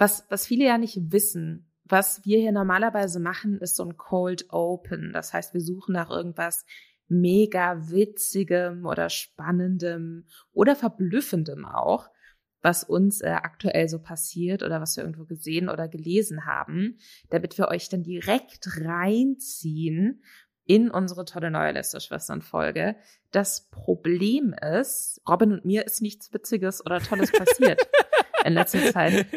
Was, was viele ja nicht wissen, was wir hier normalerweise machen, ist so ein Cold Open. Das heißt, wir suchen nach irgendwas mega witzigem oder spannendem oder verblüffendem auch, was uns äh, aktuell so passiert oder was wir irgendwo gesehen oder gelesen haben, damit wir euch dann direkt reinziehen in unsere tolle neue Lästerschwestern-Folge. Das Problem ist, Robin und mir ist nichts Witziges oder Tolles passiert. In letzter Zeit.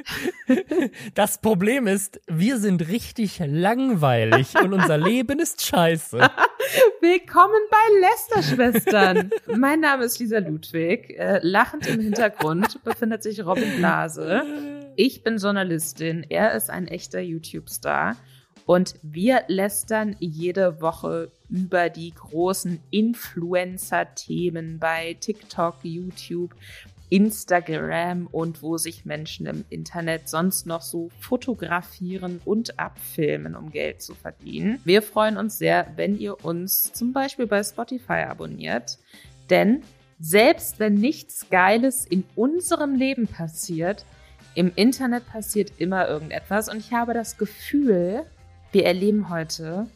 Das Problem ist, wir sind richtig langweilig und unser Leben ist scheiße. Willkommen bei Lester-Schwestern. Mein Name ist Lisa Ludwig. Äh, lachend im Hintergrund befindet sich Robin Blase. Ich bin Journalistin. Er ist ein echter YouTube-Star. Und wir lästern jede Woche über die großen Influencer-Themen bei TikTok, YouTube, Instagram und wo sich Menschen im Internet sonst noch so fotografieren und abfilmen, um Geld zu verdienen. Wir freuen uns sehr, wenn ihr uns zum Beispiel bei Spotify abonniert, denn selbst wenn nichts Geiles in unserem Leben passiert, im Internet passiert immer irgendetwas und ich habe das Gefühl, wir erleben heute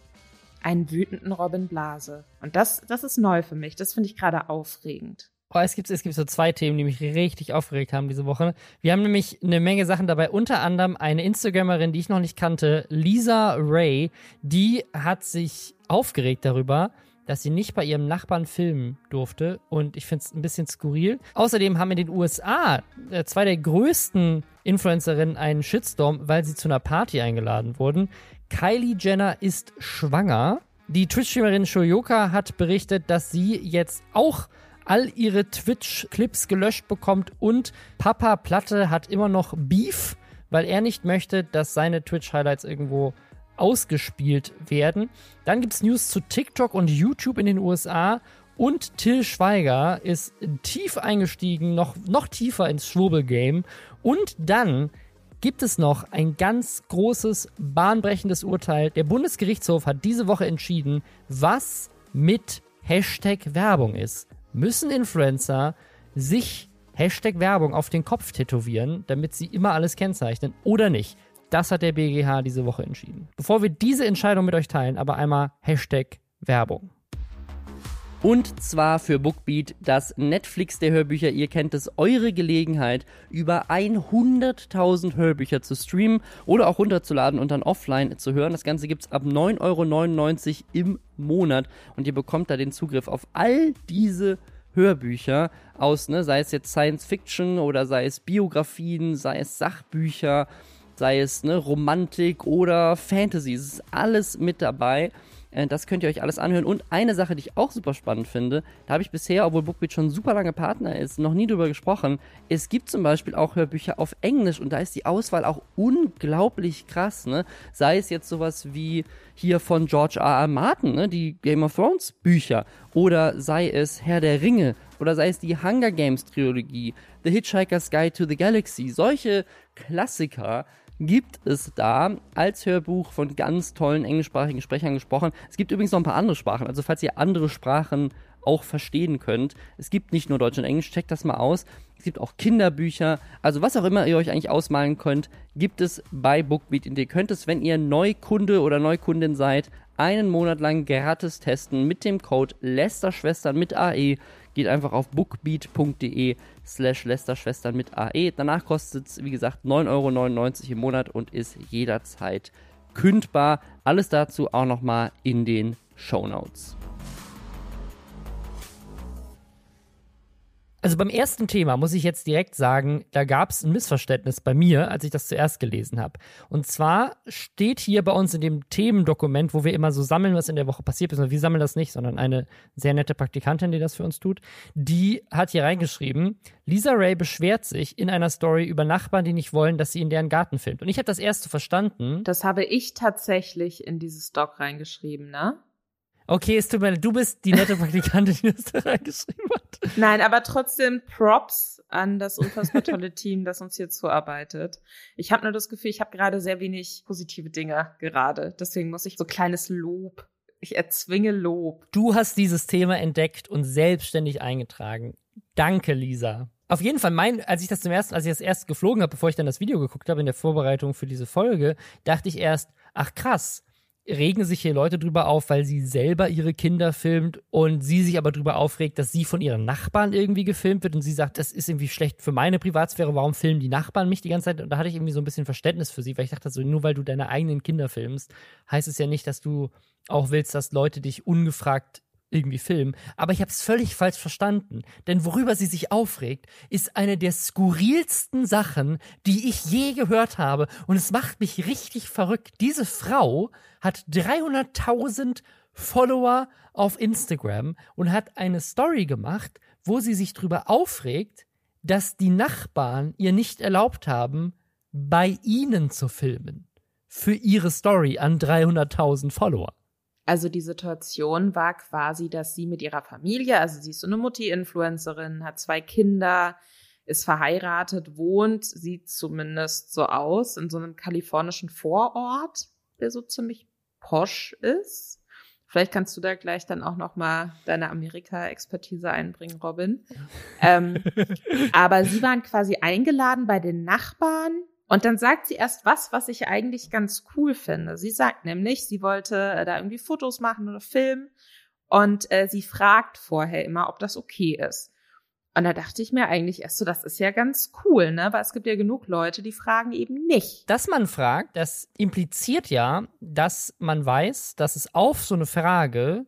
einen wütenden Robin Blase. Und das, das ist neu für mich. Das finde ich gerade aufregend. Oh, es gibt, es gibt so zwei Themen, die mich richtig aufgeregt haben diese Woche. Wir haben nämlich eine Menge Sachen dabei, unter anderem eine Instagramerin, die ich noch nicht kannte, Lisa Ray, die hat sich aufgeregt darüber, dass sie nicht bei ihrem Nachbarn filmen durfte. Und ich finde es ein bisschen skurril. Außerdem haben in den USA äh, zwei der größten Influencerinnen einen Shitstorm, weil sie zu einer Party eingeladen wurden. Kylie Jenner ist schwanger. Die Twitch-Streamerin Shoyoka hat berichtet, dass sie jetzt auch all ihre Twitch-Clips gelöscht bekommt und Papa Platte hat immer noch Beef, weil er nicht möchte, dass seine Twitch-Highlights irgendwo ausgespielt werden. Dann gibt es News zu TikTok und YouTube in den USA und Till Schweiger ist tief eingestiegen, noch, noch tiefer ins Schwurbel-Game. Und dann gibt es noch ein ganz großes, bahnbrechendes Urteil. Der Bundesgerichtshof hat diese Woche entschieden, was mit Hashtag Werbung ist müssen Influencer sich Hashtag Werbung auf den Kopf tätowieren, damit sie immer alles kennzeichnen oder nicht. Das hat der BGH diese Woche entschieden. Bevor wir diese Entscheidung mit euch teilen, aber einmal Hashtag Werbung. Und zwar für Bookbeat, das Netflix der Hörbücher. Ihr kennt es, eure Gelegenheit, über 100.000 Hörbücher zu streamen oder auch runterzuladen und dann offline zu hören. Das Ganze gibt es ab 9,99 Euro im Monat und ihr bekommt da den Zugriff auf all diese Hörbücher aus, ne, sei es jetzt Science Fiction oder sei es Biografien, sei es Sachbücher, sei es ne, Romantik oder Fantasy. Es ist alles mit dabei. Äh, das könnt ihr euch alles anhören. Und eine Sache, die ich auch super spannend finde, da habe ich bisher, obwohl Bookbeat schon super lange Partner ist, noch nie drüber gesprochen. Es gibt zum Beispiel auch Hörbücher auf Englisch und da ist die Auswahl auch unglaublich krass. Ne? Sei es jetzt sowas wie hier von George R. R. Martin, ne? die Game of Thrones Bücher, oder sei es Herr der Ringe, oder sei es die Hunger Games Trilogie, The Hitchhiker's Guide to the Galaxy. Solche Klassiker gibt es da als Hörbuch von ganz tollen englischsprachigen Sprechern gesprochen. Es gibt übrigens noch ein paar andere Sprachen, also falls ihr andere Sprachen auch verstehen könnt. Es gibt nicht nur Deutsch und Englisch, checkt das mal aus. Es gibt auch Kinderbücher, also was auch immer ihr euch eigentlich ausmalen könnt, gibt es bei Bookbeat. Und ihr könnt es, wenn ihr Neukunde oder Neukundin seid, einen Monat lang gratis testen mit dem Code Lästerschwestern mit AE Geht einfach auf bookbeat.de slash Lästerschwestern mit AE. Danach kostet es, wie gesagt, 9,99 Euro im Monat und ist jederzeit kündbar. Alles dazu auch nochmal in den Show Notes. Also beim ersten Thema muss ich jetzt direkt sagen, da gab es ein Missverständnis bei mir, als ich das zuerst gelesen habe. Und zwar steht hier bei uns in dem Themendokument, wo wir immer so sammeln, was in der Woche passiert ist. Und wir sammeln das nicht, sondern eine sehr nette Praktikantin, die das für uns tut, die hat hier reingeschrieben, Lisa Ray beschwert sich in einer Story über Nachbarn, die nicht wollen, dass sie in deren Garten filmt. Und ich habe das erste verstanden. Das habe ich tatsächlich in dieses Doc reingeschrieben, ne? Okay, es tut mir leid, du bist die nette Praktikantin, die das da reingeschrieben hat. Nein, aber trotzdem Props an das unfassbar tolle Team, das uns hier zuarbeitet. Ich habe nur das Gefühl, ich habe gerade sehr wenig positive Dinge gerade. Deswegen muss ich so kleines Lob. Ich erzwinge Lob. Du hast dieses Thema entdeckt und selbstständig eingetragen. Danke, Lisa. Auf jeden Fall, mein, als ich das zum ersten, als ich das erst geflogen habe, bevor ich dann das Video geguckt habe in der Vorbereitung für diese Folge, dachte ich erst, ach krass, regen sich hier Leute drüber auf, weil sie selber ihre Kinder filmt und sie sich aber drüber aufregt, dass sie von ihren Nachbarn irgendwie gefilmt wird und sie sagt, das ist irgendwie schlecht für meine Privatsphäre, warum filmen die Nachbarn mich die ganze Zeit? Und da hatte ich irgendwie so ein bisschen Verständnis für sie, weil ich dachte so, nur weil du deine eigenen Kinder filmst, heißt es ja nicht, dass du auch willst, dass Leute dich ungefragt irgendwie filmen. Aber ich habe es völlig falsch verstanden. Denn worüber sie sich aufregt, ist eine der skurrilsten Sachen, die ich je gehört habe. Und es macht mich richtig verrückt. Diese Frau hat 300.000 Follower auf Instagram und hat eine Story gemacht, wo sie sich darüber aufregt, dass die Nachbarn ihr nicht erlaubt haben, bei ihnen zu filmen. Für ihre Story an 300.000 Follower. Also die Situation war quasi, dass sie mit ihrer Familie, also sie ist so eine Mutti-Influencerin, hat zwei Kinder, ist verheiratet, wohnt, sieht zumindest so aus, in so einem kalifornischen Vorort, der so ziemlich posch ist. Vielleicht kannst du da gleich dann auch noch mal deine Amerika-Expertise einbringen, Robin. ähm, aber sie waren quasi eingeladen bei den Nachbarn und dann sagt sie erst was, was ich eigentlich ganz cool finde. Sie sagt nämlich, sie wollte äh, da irgendwie Fotos machen oder filmen und äh, sie fragt vorher immer, ob das okay ist. Und da dachte ich mir eigentlich erst so, das ist ja ganz cool, ne? Weil es gibt ja genug Leute, die fragen eben nicht. Dass man fragt, das impliziert ja, dass man weiß, dass es auf so eine Frage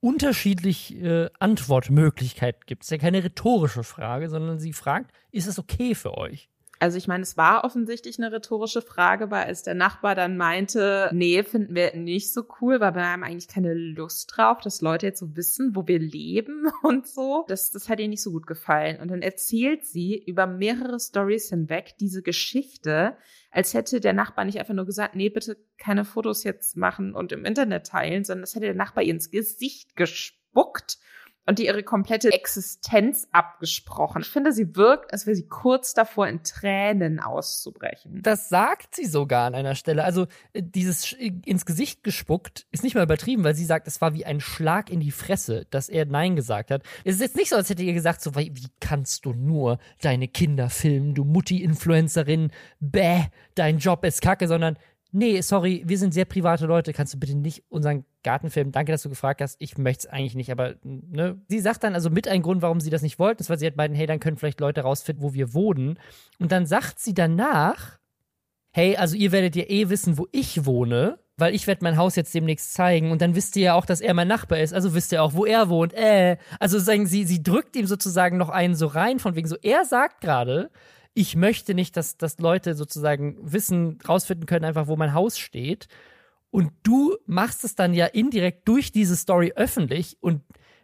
unterschiedlich äh, Antwortmöglichkeiten gibt. Es ist ja keine rhetorische Frage, sondern sie fragt, ist es okay für euch? Also ich meine, es war offensichtlich eine rhetorische Frage, weil als der Nachbar dann meinte, nee, finden wir nicht so cool, weil wir haben eigentlich keine Lust drauf, dass Leute jetzt so wissen, wo wir leben und so. Das, das hat ihr nicht so gut gefallen. Und dann erzählt sie über mehrere Stories hinweg diese Geschichte, als hätte der Nachbar nicht einfach nur gesagt, nee, bitte keine Fotos jetzt machen und im Internet teilen, sondern das hätte der Nachbar ihr ins Gesicht gespuckt und die ihre komplette Existenz abgesprochen. Ich finde, sie wirkt, als wäre sie kurz davor, in Tränen auszubrechen. Das sagt sie sogar an einer Stelle. Also äh, dieses ins Gesicht gespuckt ist nicht mal übertrieben, weil sie sagt, es war wie ein Schlag in die Fresse, dass er Nein gesagt hat. Es ist jetzt nicht so, als hätte ihr gesagt, so, wie kannst du nur deine Kinder filmen, du Mutti-Influencerin, bäh, dein Job ist kacke, sondern nee, sorry, wir sind sehr private Leute, kannst du bitte nicht unseren Garten filmen? Danke, dass du gefragt hast. Ich möchte es eigentlich nicht, aber ne? Sie sagt dann also mit ein Grund, warum sie das nicht wollten, ist, weil sie hat beiden, hey, dann können vielleicht Leute rausfinden, wo wir wohnen. Und dann sagt sie danach, hey, also ihr werdet ja eh wissen, wo ich wohne, weil ich werde mein Haus jetzt demnächst zeigen und dann wisst ihr ja auch, dass er mein Nachbar ist, also wisst ihr auch, wo er wohnt. Äh, also sagen sie, sie drückt ihm sozusagen noch einen so rein von wegen so, er sagt gerade, ich möchte nicht, dass, dass Leute sozusagen wissen, rausfinden können, einfach wo mein Haus steht. Und du machst es dann ja indirekt durch diese Story öffentlich und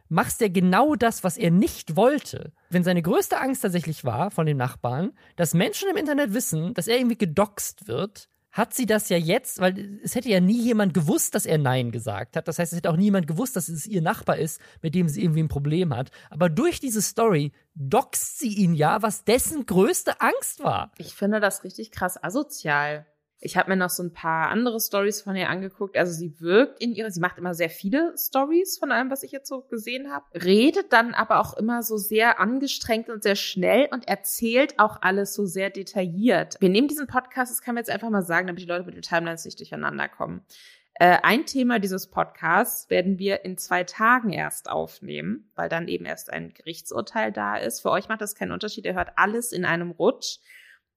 machst ja genau das, was er nicht wollte. Wenn seine größte Angst tatsächlich war von den Nachbarn, dass Menschen im Internet wissen, dass er irgendwie gedoxt wird, hat sie das ja jetzt, weil es hätte ja nie jemand gewusst, dass er Nein gesagt hat. Das heißt, es hätte auch niemand gewusst, dass es ihr Nachbar ist, mit dem sie irgendwie ein Problem hat. Aber durch diese Story doxt sie ihn ja, was dessen größte Angst war. Ich finde das richtig krass asozial. Ich habe mir noch so ein paar andere Stories von ihr angeguckt. Also sie wirkt in ihrer, sie macht immer sehr viele Stories von allem, was ich jetzt so gesehen habe, redet dann aber auch immer so sehr angestrengt und sehr schnell und erzählt auch alles so sehr detailliert. Wir nehmen diesen Podcast, das kann man jetzt einfach mal sagen, damit die Leute mit den Timelines nicht durcheinander kommen. Äh, ein Thema dieses Podcasts werden wir in zwei Tagen erst aufnehmen, weil dann eben erst ein Gerichtsurteil da ist. Für euch macht das keinen Unterschied, ihr hört alles in einem Rutsch.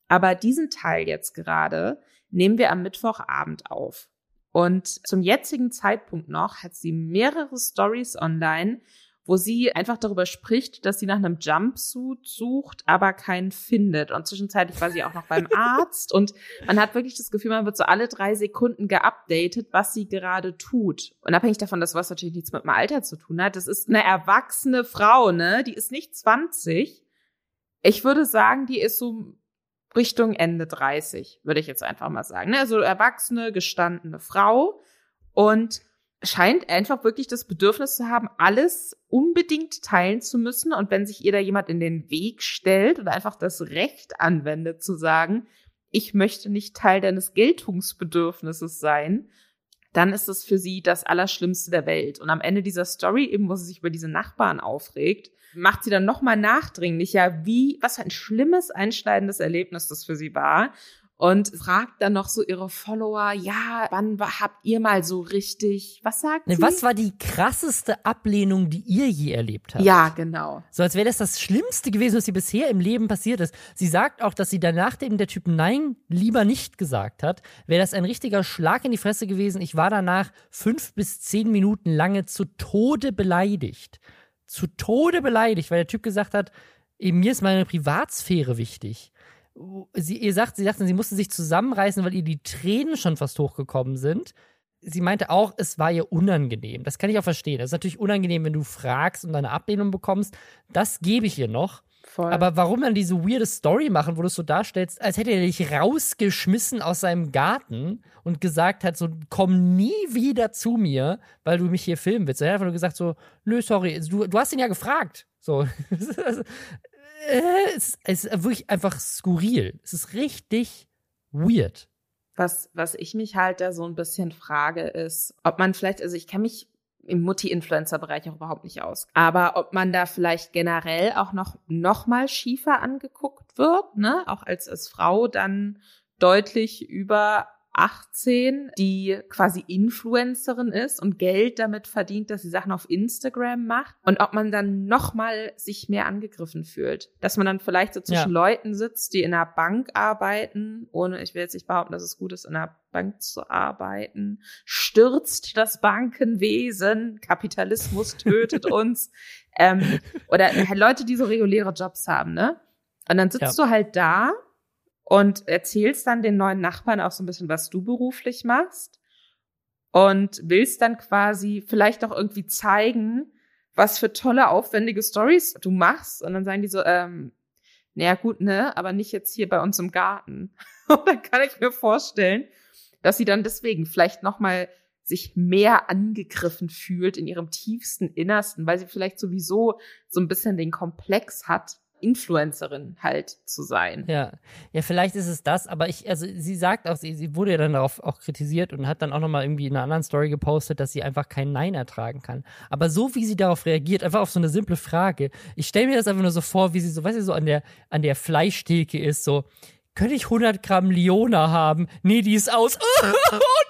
Aber diesen Teil jetzt gerade nehmen wir am Mittwochabend auf. Und zum jetzigen Zeitpunkt noch hat sie mehrere Stories online, wo sie einfach darüber spricht, dass sie nach einem Jumpsuit sucht, aber keinen findet. Und zwischenzeitlich war sie auch noch beim Arzt. Und man hat wirklich das Gefühl, man wird so alle drei Sekunden geupdatet, was sie gerade tut. Unabhängig davon, dass was natürlich nichts mit dem Alter zu tun hat. Das ist eine erwachsene Frau, ne? Die ist nicht 20. Ich würde sagen, die ist so Richtung Ende 30, würde ich jetzt einfach mal sagen. Ne? Also erwachsene, gestandene Frau und scheint einfach wirklich das Bedürfnis zu haben, alles unbedingt teilen zu müssen. Und wenn sich ihr da jemand in den Weg stellt oder einfach das Recht anwendet zu sagen, ich möchte nicht Teil deines Geltungsbedürfnisses sein, dann ist es für sie das Allerschlimmste der Welt. Und am Ende dieser Story, eben wo sie sich über diese Nachbarn aufregt, macht sie dann nochmal nachdringlicher, wie, was für ein schlimmes, einschneidendes Erlebnis das für sie war und fragt dann noch so ihre Follower, ja, wann habt ihr mal so richtig, was sagt sie? Was war die krasseste Ablehnung, die ihr je erlebt habt? Ja, genau. So als wäre das das Schlimmste gewesen, was ihr bisher im Leben passiert ist. Sie sagt auch, dass sie dann nachdem der Typ Nein lieber nicht gesagt hat, wäre das ein richtiger Schlag in die Fresse gewesen. Ich war danach fünf bis zehn Minuten lange zu Tode beleidigt. Zu Tode beleidigt, weil der Typ gesagt hat, mir ist meine Privatsphäre wichtig sie, ihr sagt, sie sagte, sie musste sich zusammenreißen, weil ihr die Tränen schon fast hochgekommen sind. Sie meinte auch, es war ihr unangenehm. Das kann ich auch verstehen. Das ist natürlich unangenehm, wenn du fragst und eine Ablehnung bekommst. Das gebe ich ihr noch. Voll. Aber warum dann diese weirde Story machen, wo du es so darstellst, als hätte er dich rausgeschmissen aus seinem Garten und gesagt hat, so, komm nie wieder zu mir, weil du mich hier filmen willst. Er hat einfach nur gesagt so, nö, sorry, du, du hast ihn ja gefragt. So. äh, es, es ist wirklich einfach skurril. Es ist richtig weird. Was, was ich mich halt da so ein bisschen frage, ist, ob man vielleicht, also ich kenne mich im Mutti-Influencer-Bereich auch überhaupt nicht aus. Aber ob man da vielleicht generell auch noch, noch mal schiefer angeguckt wird, ne? Auch als, als Frau dann deutlich über 18, die quasi Influencerin ist und Geld damit verdient, dass sie Sachen auf Instagram macht und ob man dann nochmal sich mehr angegriffen fühlt. Dass man dann vielleicht so zwischen ja. Leuten sitzt, die in einer Bank arbeiten, ohne, ich will jetzt nicht behaupten, dass es gut ist, in einer Bank zu arbeiten, stürzt das Bankenwesen, Kapitalismus tötet uns. ähm, oder Leute, die so reguläre Jobs haben, ne? Und dann sitzt ja. du halt da und erzählst dann den neuen Nachbarn auch so ein bisschen, was du beruflich machst und willst dann quasi vielleicht auch irgendwie zeigen, was für tolle, aufwendige Stories du machst. Und dann sagen die so, ähm, naja gut, ne, aber nicht jetzt hier bei uns im Garten. Und dann kann ich mir vorstellen, dass sie dann deswegen vielleicht nochmal sich mehr angegriffen fühlt in ihrem tiefsten Innersten, weil sie vielleicht sowieso so ein bisschen den Komplex hat, Influencerin halt zu sein. Ja, ja, vielleicht ist es das, aber ich, also sie sagt auch, sie, sie wurde ja dann darauf auch kritisiert und hat dann auch nochmal irgendwie in einer anderen Story gepostet, dass sie einfach kein Nein ertragen kann. Aber so wie sie darauf reagiert, einfach auf so eine simple Frage, ich stelle mir das einfach nur so vor, wie sie so, weißt du, so an der, an der Fleischtheke ist, so, könnte ich 100 Gramm Liona haben? Nee, die ist aus. Oh oh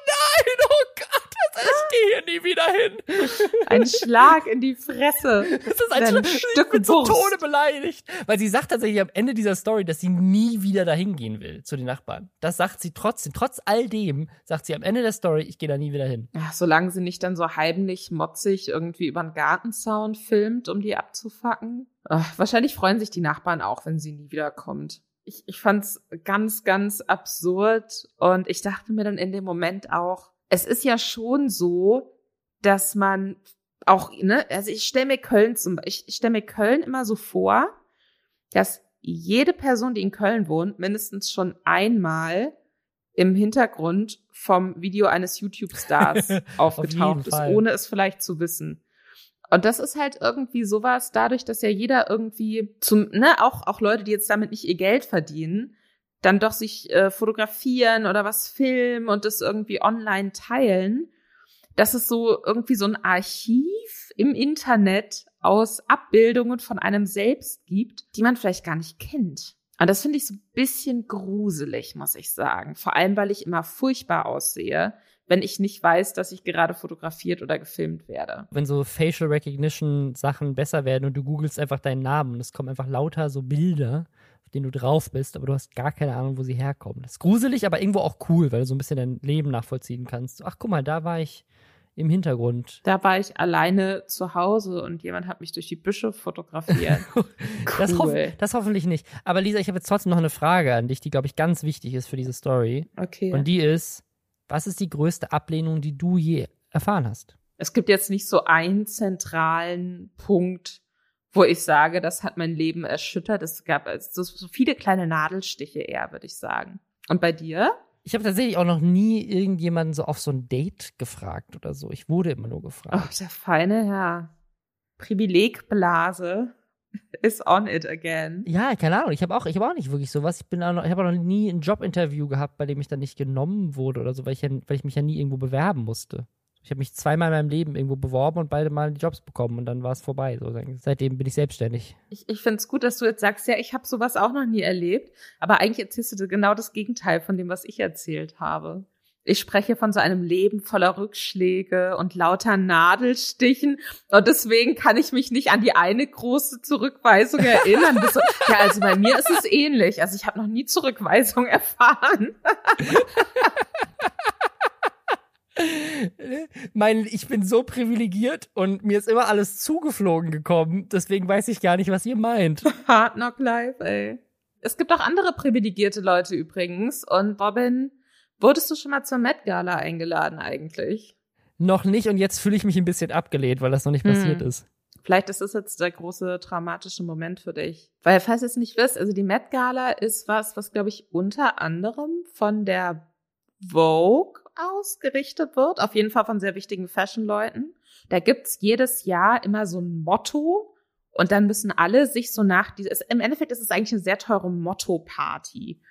ich gehe hier nie wieder hin. Ein Schlag in die Fresse. Das ist ein, ein Stück ich bin zu Tode beleidigt. Weil sie sagt tatsächlich am Ende dieser Story, dass sie nie wieder dahin gehen will zu den Nachbarn. Das sagt sie trotzdem. Trotz all dem sagt sie am Ende der Story, ich gehe da nie wieder hin. Ja, solange sie nicht dann so heimlich motzig irgendwie über den Gartenzaun filmt, um die abzufacken. Ach, wahrscheinlich freuen sich die Nachbarn auch, wenn sie nie wiederkommt. Ich, ich fand's ganz, ganz absurd und ich dachte mir dann in dem Moment auch, es ist ja schon so, dass man auch, ne, also ich stelle mir Köln zum ich, ich stelle mir Köln immer so vor, dass jede Person, die in Köln wohnt, mindestens schon einmal im Hintergrund vom Video eines YouTube-Stars aufgetaucht ist, ohne es vielleicht zu wissen. Und das ist halt irgendwie sowas, dadurch, dass ja jeder irgendwie zum, ne, auch, auch Leute, die jetzt damit nicht ihr Geld verdienen, dann doch sich äh, fotografieren oder was filmen und das irgendwie online teilen, dass es so irgendwie so ein Archiv im Internet aus Abbildungen von einem selbst gibt, die man vielleicht gar nicht kennt. Und das finde ich so ein bisschen gruselig, muss ich sagen. Vor allem, weil ich immer furchtbar aussehe, wenn ich nicht weiß, dass ich gerade fotografiert oder gefilmt werde. Wenn so Facial Recognition Sachen besser werden und du googelst einfach deinen Namen es kommen einfach lauter so Bilder auf denen du drauf bist, aber du hast gar keine Ahnung, wo sie herkommen. Das ist gruselig, aber irgendwo auch cool, weil du so ein bisschen dein Leben nachvollziehen kannst. Ach, guck mal, da war ich im Hintergrund. Da war ich alleine zu Hause und jemand hat mich durch die Büsche fotografiert. cool. das, hoff das, hoffentlich nicht. Aber Lisa, ich habe jetzt trotzdem noch eine Frage an dich, die, glaube ich, ganz wichtig ist für diese Story. Okay. Und die ist, was ist die größte Ablehnung, die du je erfahren hast? Es gibt jetzt nicht so einen zentralen Punkt, wo ich sage, das hat mein Leben erschüttert. Es gab so, so viele kleine Nadelstiche eher, würde ich sagen. Und bei dir? Ich habe tatsächlich auch noch nie irgendjemanden so auf so ein Date gefragt oder so. Ich wurde immer nur gefragt. Ach, der feine Herr. Privilegblase. is on it again. Ja, keine Ahnung. Ich habe auch, ich habe auch nicht wirklich sowas. Ich bin auch noch, ich habe auch noch nie ein Jobinterview gehabt, bei dem ich dann nicht genommen wurde oder so, weil ich ja, weil ich mich ja nie irgendwo bewerben musste. Ich habe mich zweimal in meinem Leben irgendwo beworben und beide Mal die Jobs bekommen und dann war es vorbei. So. Seitdem bin ich selbstständig. Ich, ich finde es gut, dass du jetzt sagst, ja, ich habe sowas auch noch nie erlebt, aber eigentlich erzählst du genau das Gegenteil von dem, was ich erzählt habe. Ich spreche von so einem Leben voller Rückschläge und lauter Nadelstichen. Und deswegen kann ich mich nicht an die eine große Zurückweisung erinnern. So, ja, also bei mir ist es ähnlich. Also ich habe noch nie Zurückweisung erfahren. Mein, ich bin so privilegiert und mir ist immer alles zugeflogen gekommen. Deswegen weiß ich gar nicht, was ihr meint. Hard Knock Life, ey. Es gibt auch andere privilegierte Leute übrigens. Und Robin, Wurdest du schon mal zur Met Gala eingeladen eigentlich? Noch nicht und jetzt fühle ich mich ein bisschen abgelehnt, weil das noch nicht hm. passiert ist. Vielleicht ist das jetzt der große traumatische Moment für dich. Weil, falls ihr es nicht wisst, also die Met Gala ist was, was, glaube ich, unter anderem von der Vogue ausgerichtet wird. Auf jeden Fall von sehr wichtigen Fashion-Leuten. Da gibt's jedes Jahr immer so ein Motto. Und dann müssen alle sich so nach, im Endeffekt ist es eigentlich eine sehr teure Motto-Party.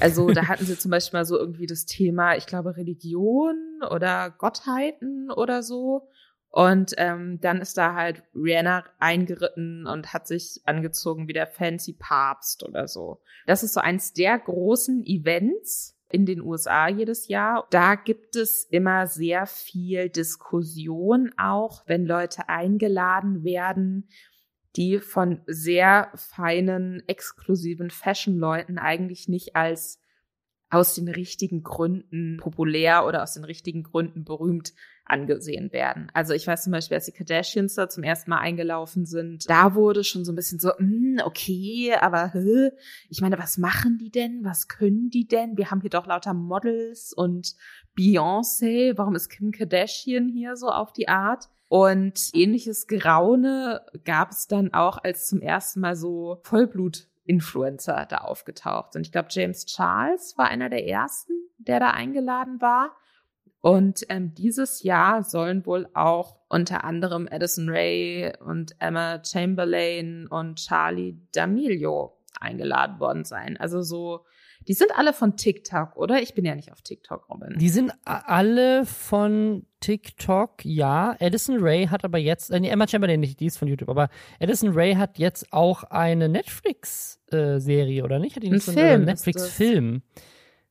Also da hatten sie zum Beispiel mal so irgendwie das Thema, ich glaube, Religion oder Gottheiten oder so. Und ähm, dann ist da halt Rihanna eingeritten und hat sich angezogen wie der fancy Papst oder so. Das ist so eins der großen Events in den USA jedes Jahr. Da gibt es immer sehr viel Diskussion auch, wenn Leute eingeladen werden die von sehr feinen, exklusiven Fashion-Leuten eigentlich nicht als aus den richtigen Gründen populär oder aus den richtigen Gründen berühmt angesehen werden. Also ich weiß zum Beispiel, als die Kardashians da zum ersten Mal eingelaufen sind, da wurde schon so ein bisschen so, mm, okay, aber hä? ich meine, was machen die denn? Was können die denn? Wir haben hier doch lauter Models und Beyoncé. Warum ist Kim Kardashian hier so auf die Art? Und ähnliches Geraune gab es dann auch, als zum ersten Mal so Vollblut-Influencer da aufgetaucht sind. Ich glaube, James Charles war einer der ersten, der da eingeladen war. Und ähm, dieses Jahr sollen wohl auch unter anderem Addison Ray und Emma Chamberlain und Charlie D'Amelio eingeladen worden sein. Also so die sind alle von TikTok, oder? Ich bin ja nicht auf TikTok, Robin. Die sind alle von TikTok, ja. Edison Ray hat aber jetzt, äh, nee, Emma Chamberlain nicht, die ist von YouTube, aber Edison Ray hat jetzt auch eine Netflix-Serie, äh, oder nicht? Hat die nicht Ein so einen Netflix-Film?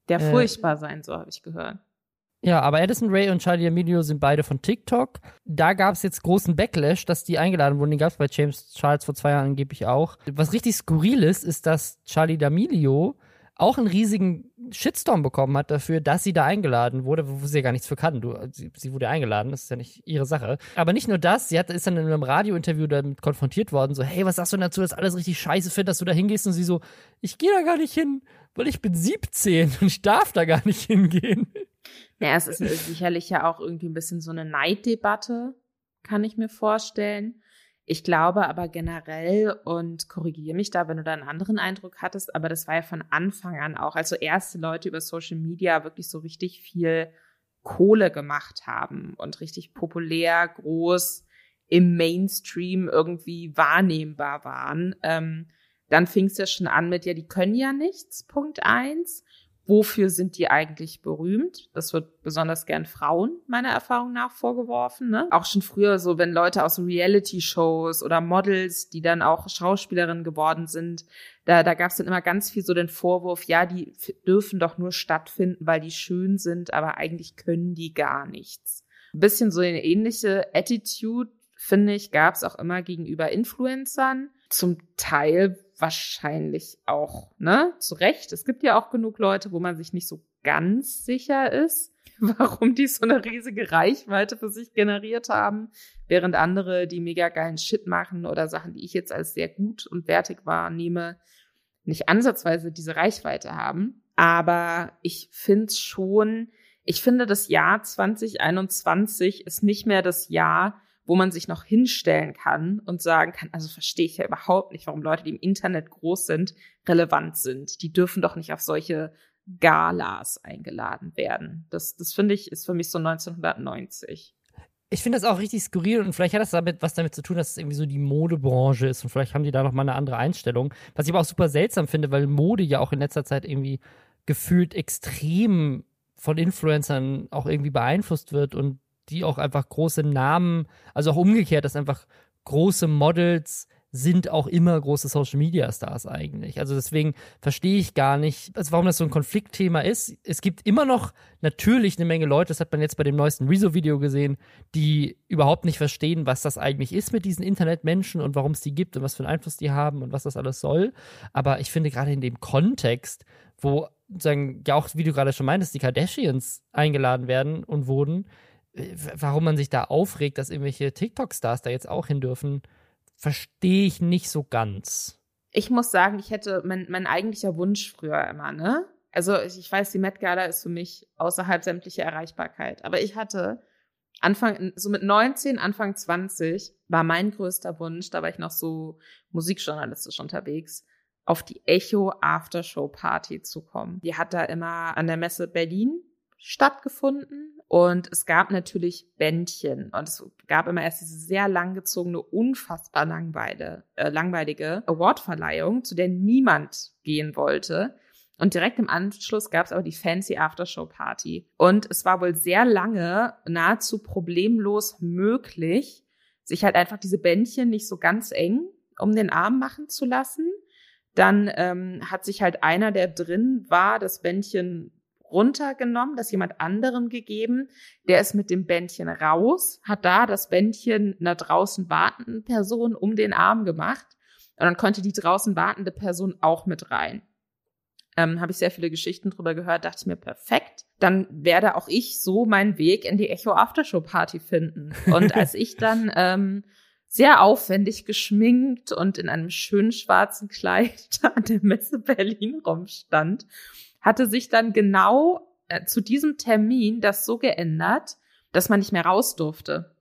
Der äh, furchtbar sein soll, habe ich gehört. Ja, aber Edison Ray und Charlie D'Amelio sind beide von TikTok. Da gab es jetzt großen Backlash, dass die eingeladen wurden. Den gab es bei James Charles vor zwei Jahren angeblich auch. Was richtig skurril ist, ist, dass Charlie D'Amelio auch einen riesigen Shitstorm bekommen hat dafür, dass sie da eingeladen wurde, wo sie ja gar nichts für kann. Du, sie, sie, wurde eingeladen, das ist ja nicht ihre Sache. Aber nicht nur das, sie hat, ist dann in einem Radiointerview damit konfrontiert worden, so, hey, was sagst du dazu, dass alles richtig scheiße findet, dass du da hingehst? Und sie so, ich gehe da gar nicht hin, weil ich bin 17 und ich darf da gar nicht hingehen. Ja, es ist sicherlich ja auch irgendwie ein bisschen so eine Neiddebatte, kann ich mir vorstellen. Ich glaube aber generell, und korrigiere mich da, wenn du da einen anderen Eindruck hattest, aber das war ja von Anfang an auch, also erste Leute über Social Media wirklich so richtig viel Kohle gemacht haben und richtig populär, groß im Mainstream irgendwie wahrnehmbar waren. Ähm, dann fing es ja schon an mit, ja, die können ja nichts, Punkt eins wofür sind die eigentlich berühmt? Das wird besonders gern Frauen meiner Erfahrung nach vorgeworfen. Ne? Auch schon früher so, wenn Leute aus Reality-Shows oder Models, die dann auch Schauspielerinnen geworden sind, da, da gab es dann immer ganz viel so den Vorwurf, ja, die dürfen doch nur stattfinden, weil die schön sind, aber eigentlich können die gar nichts. Ein bisschen so eine ähnliche Attitude, finde ich, gab es auch immer gegenüber Influencern. Zum Teil wahrscheinlich auch, ne? Zu Recht. Es gibt ja auch genug Leute, wo man sich nicht so ganz sicher ist, warum die so eine riesige Reichweite für sich generiert haben, während andere, die mega geilen Shit machen oder Sachen, die ich jetzt als sehr gut und wertig wahrnehme, nicht ansatzweise diese Reichweite haben. Aber ich finde schon, ich finde, das Jahr 2021 ist nicht mehr das Jahr, wo man sich noch hinstellen kann und sagen kann, also verstehe ich ja überhaupt nicht, warum Leute, die im Internet groß sind, relevant sind. Die dürfen doch nicht auf solche Galas eingeladen werden. Das, das finde ich, ist für mich so 1990. Ich finde das auch richtig skurril und vielleicht hat das damit was damit zu tun, dass es irgendwie so die Modebranche ist und vielleicht haben die da noch mal eine andere Einstellung. Was ich aber auch super seltsam finde, weil Mode ja auch in letzter Zeit irgendwie gefühlt extrem von Influencern auch irgendwie beeinflusst wird und die auch einfach große Namen, also auch umgekehrt, dass einfach große Models sind auch immer große Social Media Stars eigentlich. Also deswegen verstehe ich gar nicht, also warum das so ein Konfliktthema ist. Es gibt immer noch natürlich eine Menge Leute, das hat man jetzt bei dem neuesten Rezo-Video gesehen, die überhaupt nicht verstehen, was das eigentlich ist mit diesen Internetmenschen und warum es die gibt und was für einen Einfluss die haben und was das alles soll. Aber ich finde gerade in dem Kontext, wo sagen, ja auch, wie du gerade schon meintest, die Kardashians eingeladen werden und wurden, warum man sich da aufregt, dass irgendwelche TikTok-Stars da jetzt auch hin dürfen, verstehe ich nicht so ganz. Ich muss sagen, ich hätte mein, mein eigentlicher Wunsch früher immer, ne? Also ich weiß, die Met Gala ist für mich außerhalb sämtlicher Erreichbarkeit. Aber ich hatte Anfang, so mit 19, Anfang 20 war mein größter Wunsch, da war ich noch so musikjournalistisch unterwegs, auf die Echo Aftershow Party zu kommen. Die hat da immer an der Messe Berlin stattgefunden und es gab natürlich Bändchen und es gab immer erst diese sehr langgezogene, unfassbar langweile, äh, langweilige Awardverleihung, zu der niemand gehen wollte. Und direkt im Anschluss gab es aber die Fancy Aftershow Party. Und es war wohl sehr lange nahezu problemlos möglich, sich halt einfach diese Bändchen nicht so ganz eng um den Arm machen zu lassen dann ähm, hat sich halt einer, der drin war, das Bändchen runtergenommen, das jemand anderem gegeben. Der ist mit dem Bändchen raus, hat da das Bändchen einer draußen wartenden Person um den Arm gemacht. Und dann konnte die draußen wartende Person auch mit rein. Ähm, Habe ich sehr viele Geschichten drüber gehört, dachte ich mir, perfekt. Dann werde auch ich so meinen Weg in die Echo Aftershow Party finden. Und als ich dann ähm, sehr aufwendig geschminkt und in einem schönen schwarzen Kleid an der Messe Berlin rumstand, hatte sich dann genau äh, zu diesem Termin das so geändert, dass man nicht mehr raus durfte,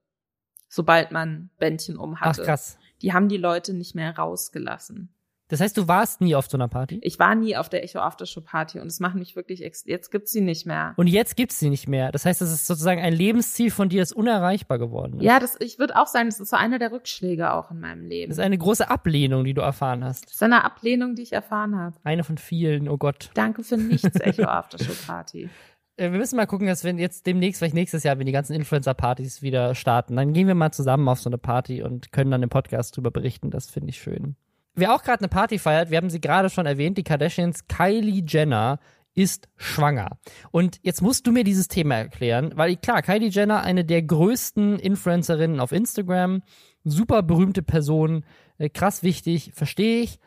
sobald man Bändchen um hatte. Ach krass. Die haben die Leute nicht mehr rausgelassen. Das heißt, du warst nie auf so einer Party? Ich war nie auf der Echo Aftershow Party und es macht mich wirklich, jetzt gibt's sie nicht mehr. Und jetzt gibt's sie nicht mehr. Das heißt, das ist sozusagen ein Lebensziel von dir, das unerreichbar geworden ist. Ja, das, ich würde auch sagen, das ist so einer der Rückschläge auch in meinem Leben. Das ist eine große Ablehnung, die du erfahren hast. Das ist eine Ablehnung, die ich erfahren habe. Eine von vielen, oh Gott. Danke für nichts, Echo Aftershow Party äh, wir müssen mal gucken, dass wir jetzt demnächst, vielleicht nächstes Jahr, wenn die ganzen Influencer-Partys wieder starten, dann gehen wir mal zusammen auf so eine Party und können dann im Podcast drüber berichten. Das finde ich schön. Wer auch gerade eine Party feiert, wir haben sie gerade schon erwähnt, die Kardashians, Kylie Jenner ist schwanger. Und jetzt musst du mir dieses Thema erklären, weil klar, Kylie Jenner, eine der größten Influencerinnen auf Instagram, super berühmte Person, äh, krass wichtig, verstehe ich.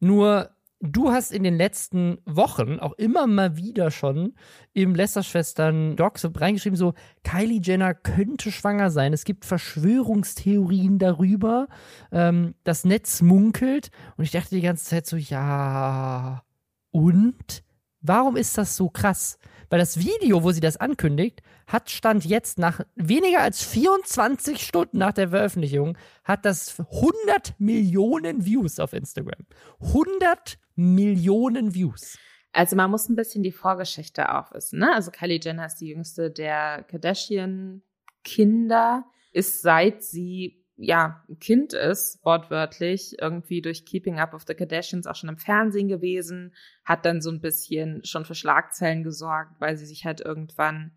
Nur du hast in den letzten Wochen auch immer mal wieder schon im Lester-Schwestern-Doc so reingeschrieben, so Kylie Jenner könnte schwanger sein. Es gibt Verschwörungstheorien darüber. Ähm, das Netz munkelt. Und ich dachte die ganze Zeit so, ja. Und? Warum ist das so krass? Weil das Video, wo sie das ankündigt, hat Stand jetzt nach weniger als 24 Stunden nach der Veröffentlichung, hat das 100 Millionen Views auf Instagram. 100 Millionen Views. Also man muss ein bisschen die Vorgeschichte auch wissen. Ne? Also Kylie Jenner ist die jüngste der Kardashian-Kinder, ist seit sie ja Kind ist, wortwörtlich, irgendwie durch Keeping Up of the Kardashians auch schon im Fernsehen gewesen, hat dann so ein bisschen schon für Schlagzeilen gesorgt, weil sie sich halt irgendwann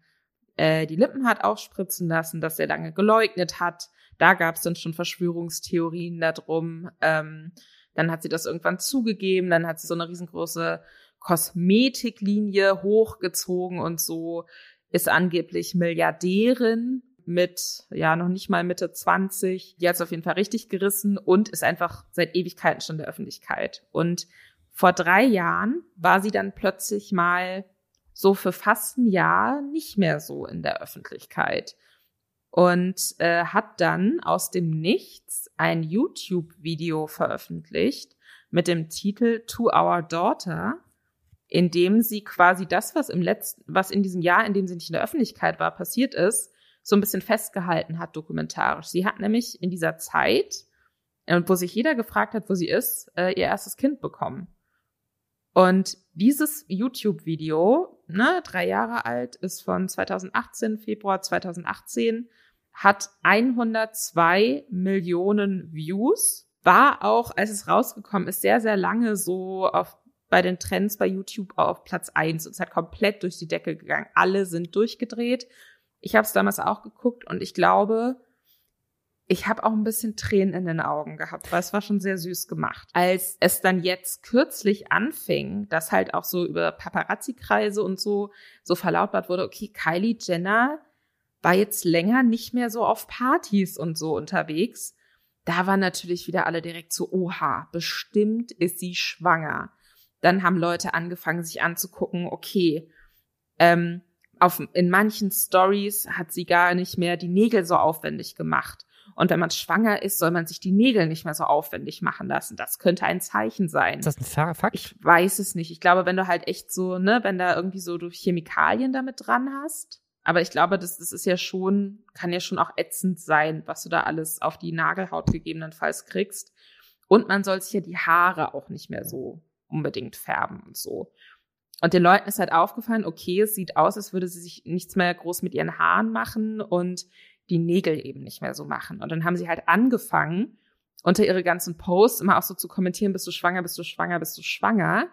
äh, die Lippen hat aufspritzen lassen, dass er lange geleugnet hat. Da gab es dann schon Verschwörungstheorien darum. Ähm, dann hat sie das irgendwann zugegeben, dann hat sie so eine riesengroße Kosmetiklinie hochgezogen und so ist angeblich Milliardärin mit, ja, noch nicht mal Mitte 20. Die hat es auf jeden Fall richtig gerissen und ist einfach seit Ewigkeiten schon in der Öffentlichkeit. Und vor drei Jahren war sie dann plötzlich mal so für fast ein Jahr nicht mehr so in der Öffentlichkeit und äh, hat dann aus dem Nichts ein YouTube-Video veröffentlicht mit dem Titel To Our Daughter, in dem sie quasi das, was im letzten, was in diesem Jahr, in dem sie nicht in der Öffentlichkeit war, passiert ist, so ein bisschen festgehalten hat dokumentarisch. Sie hat nämlich in dieser Zeit, äh, wo sich jeder gefragt hat, wo sie ist, äh, ihr erstes Kind bekommen. Und dieses YouTube-Video, ne, drei Jahre alt, ist von 2018, Februar 2018, hat 102 Millionen Views. War auch, als es rausgekommen ist, sehr, sehr lange so auf, bei den Trends bei YouTube auf Platz eins und es hat komplett durch die Decke gegangen. Alle sind durchgedreht. Ich habe es damals auch geguckt und ich glaube, ich habe auch ein bisschen Tränen in den Augen gehabt, weil es war schon sehr süß gemacht. Als es dann jetzt kürzlich anfing, dass halt auch so über Paparazzi-Kreise und so so verlautbart wurde, okay, Kylie Jenner war jetzt länger nicht mehr so auf Partys und so unterwegs. Da waren natürlich wieder alle direkt so, oha, bestimmt ist sie schwanger. Dann haben Leute angefangen, sich anzugucken, okay, ähm, auf, in manchen Stories hat sie gar nicht mehr die Nägel so aufwendig gemacht. Und wenn man schwanger ist, soll man sich die Nägel nicht mehr so aufwendig machen lassen. Das könnte ein Zeichen sein. Ist das ein Fakt? Ich weiß es nicht. Ich glaube, wenn du halt echt so, ne, wenn da irgendwie so du Chemikalien damit dran hast. Aber ich glaube, das, das ist ja schon, kann ja schon auch ätzend sein, was du da alles auf die Nagelhaut gegebenenfalls kriegst. Und man soll sich ja die Haare auch nicht mehr so unbedingt färben und so. Und den Leuten ist halt aufgefallen, okay, es sieht aus, als würde sie sich nichts mehr groß mit ihren Haaren machen und die Nägel eben nicht mehr so machen. Und dann haben sie halt angefangen, unter ihre ganzen Posts immer auch so zu kommentieren, bist du schwanger, bist du schwanger, bist du schwanger.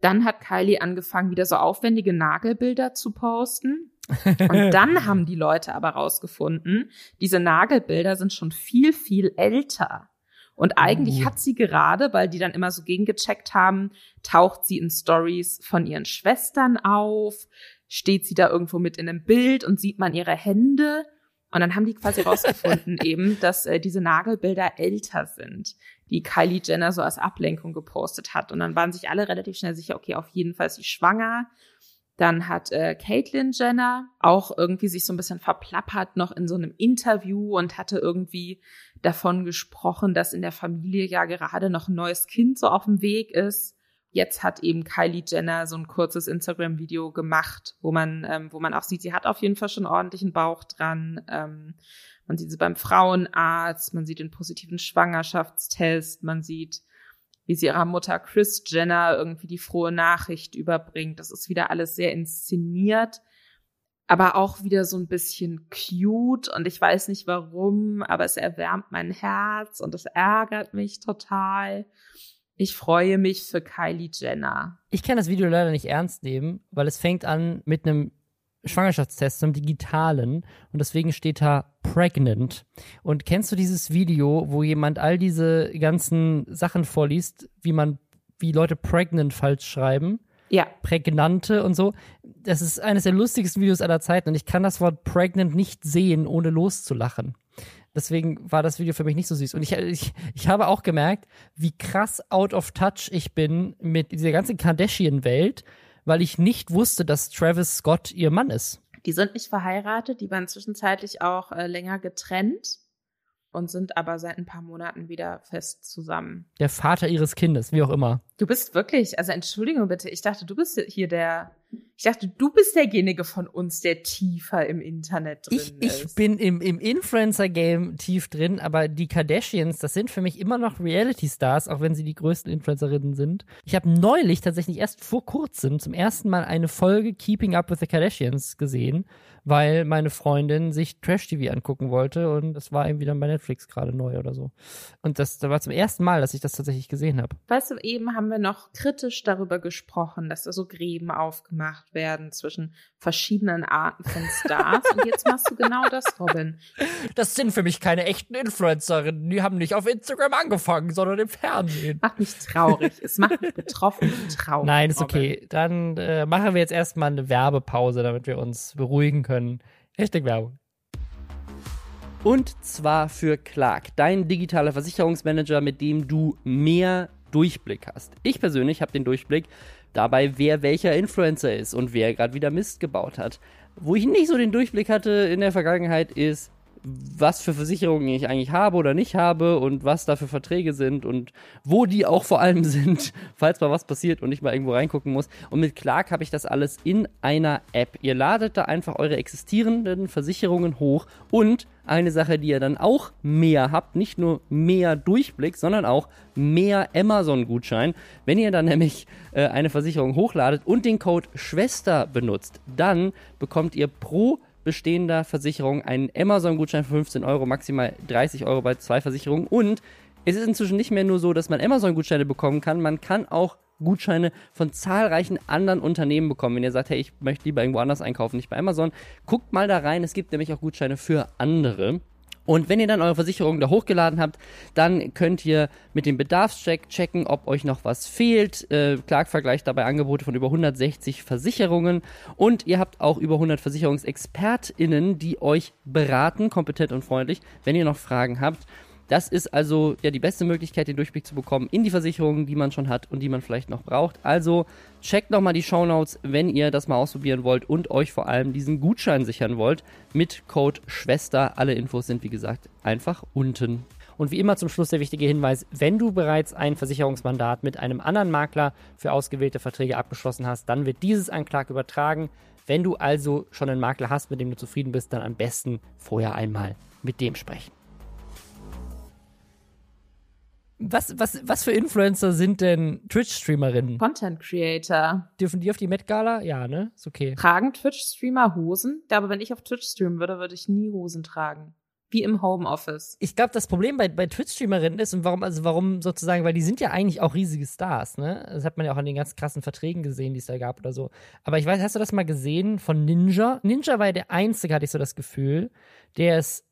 Dann hat Kylie angefangen, wieder so aufwendige Nagelbilder zu posten. Und dann haben die Leute aber rausgefunden, diese Nagelbilder sind schon viel, viel älter. Und eigentlich uh. hat sie gerade, weil die dann immer so gegengecheckt haben, taucht sie in Stories von ihren Schwestern auf, steht sie da irgendwo mit in einem Bild und sieht man ihre Hände. Und dann haben die quasi rausgefunden eben, dass äh, diese Nagelbilder älter sind, die Kylie Jenner so als Ablenkung gepostet hat. Und dann waren sich alle relativ schnell sicher, okay, auf jeden Fall ist sie schwanger. Dann hat äh, Caitlyn Jenner auch irgendwie sich so ein bisschen verplappert noch in so einem Interview und hatte irgendwie davon gesprochen, dass in der Familie ja gerade noch ein neues Kind so auf dem Weg ist. Jetzt hat eben Kylie Jenner so ein kurzes Instagram-Video gemacht, wo man, ähm, wo man auch sieht, sie hat auf jeden Fall schon ordentlichen Bauch dran. Ähm, man sieht sie beim Frauenarzt, man sieht den positiven Schwangerschaftstest, man sieht, wie sie ihrer Mutter Chris Jenner irgendwie die frohe Nachricht überbringt. Das ist wieder alles sehr inszeniert, aber auch wieder so ein bisschen cute und ich weiß nicht warum, aber es erwärmt mein Herz und es ärgert mich total. Ich freue mich für Kylie Jenner. Ich kann das Video leider nicht ernst nehmen, weil es fängt an mit einem Schwangerschaftstest, einem digitalen, und deswegen steht da pregnant. Und kennst du dieses Video, wo jemand all diese ganzen Sachen vorliest, wie man, wie Leute pregnant falsch schreiben? Ja. Prägnante und so. Das ist eines der lustigsten Videos aller Zeiten und ich kann das Wort pregnant nicht sehen, ohne loszulachen. Deswegen war das Video für mich nicht so süß. Und ich, ich, ich habe auch gemerkt, wie krass out of touch ich bin mit dieser ganzen Kardashian-Welt, weil ich nicht wusste, dass Travis Scott ihr Mann ist. Die sind nicht verheiratet, die waren zwischenzeitlich auch äh, länger getrennt und sind aber seit ein paar Monaten wieder fest zusammen. Der Vater ihres Kindes, wie auch immer. Du bist wirklich, also Entschuldigung bitte, ich dachte, du bist hier der, ich dachte, du bist derjenige von uns, der tiefer im Internet drin ich, ist. Ich bin im, im Influencer-Game tief drin, aber die Kardashians, das sind für mich immer noch Reality-Stars, auch wenn sie die größten Influencerinnen sind. Ich habe neulich tatsächlich erst vor kurzem zum ersten Mal eine Folge Keeping Up with the Kardashians gesehen weil meine Freundin sich Trash-TV angucken wollte und das war irgendwie dann bei Netflix gerade neu oder so. Und das, das war zum ersten Mal, dass ich das tatsächlich gesehen habe. Weißt du, eben haben wir noch kritisch darüber gesprochen, dass da so Gräben aufgemacht werden zwischen verschiedenen Arten von Stars und jetzt machst du genau das, Robin. Das sind für mich keine echten Influencerinnen. Die haben nicht auf Instagram angefangen, sondern im Fernsehen. Macht mich traurig. Es macht mich betroffen und traurig. Nein, ist okay. Dann äh, machen wir jetzt erstmal eine Werbepause, damit wir uns beruhigen können können. Hashtag Werbung. Und zwar für Clark, dein digitaler Versicherungsmanager, mit dem du mehr Durchblick hast. Ich persönlich habe den Durchblick dabei, wer welcher Influencer ist und wer gerade wieder Mist gebaut hat. Wo ich nicht so den Durchblick hatte in der Vergangenheit ist, was für Versicherungen ich eigentlich habe oder nicht habe und was da für Verträge sind und wo die auch vor allem sind, falls mal was passiert und ich mal irgendwo reingucken muss. Und mit Clark habe ich das alles in einer App. Ihr ladet da einfach eure existierenden Versicherungen hoch und eine Sache, die ihr dann auch mehr habt, nicht nur mehr Durchblick, sondern auch mehr Amazon-Gutschein. Wenn ihr dann nämlich äh, eine Versicherung hochladet und den Code Schwester benutzt, dann bekommt ihr pro bestehender Versicherungen einen Amazon-Gutschein für 15 Euro, maximal 30 Euro bei zwei Versicherungen. Und es ist inzwischen nicht mehr nur so, dass man Amazon-Gutscheine bekommen kann, man kann auch Gutscheine von zahlreichen anderen Unternehmen bekommen. Wenn ihr sagt, hey, ich möchte lieber irgendwo anders einkaufen, nicht bei Amazon, guckt mal da rein. Es gibt nämlich auch Gutscheine für andere. Und wenn ihr dann eure Versicherung da hochgeladen habt, dann könnt ihr mit dem Bedarfscheck checken, ob euch noch was fehlt. Äh, Clark vergleicht dabei Angebote von über 160 Versicherungen und ihr habt auch über 100 Versicherungsexpertinnen, die euch beraten, kompetent und freundlich, wenn ihr noch Fragen habt. Das ist also ja die beste Möglichkeit, den Durchblick zu bekommen in die Versicherungen, die man schon hat und die man vielleicht noch braucht. Also checkt nochmal die Shownotes, wenn ihr das mal ausprobieren wollt und euch vor allem diesen Gutschein sichern wollt mit Code Schwester. Alle Infos sind wie gesagt einfach unten. Und wie immer zum Schluss der wichtige Hinweis, wenn du bereits ein Versicherungsmandat mit einem anderen Makler für ausgewählte Verträge abgeschlossen hast, dann wird dieses an Clark übertragen. Wenn du also schon einen Makler hast, mit dem du zufrieden bist, dann am besten vorher einmal mit dem sprechen. Was, was, was für Influencer sind denn Twitch-Streamerinnen? Content Creator. Dürfen die auf die Met Gala? Ja, ne? Ist okay. Tragen Twitch-Streamer Hosen? Aber wenn ich auf Twitch streamen würde, würde ich nie Hosen tragen. Wie im Homeoffice. Ich glaube, das Problem bei, bei Twitch-Streamerinnen ist und warum, also warum sozusagen, weil die sind ja eigentlich auch riesige Stars, ne? Das hat man ja auch an den ganz krassen Verträgen gesehen, die es da gab oder so. Aber ich weiß, hast du das mal gesehen von Ninja? Ninja war ja der Einzige, hatte ich so das Gefühl, der es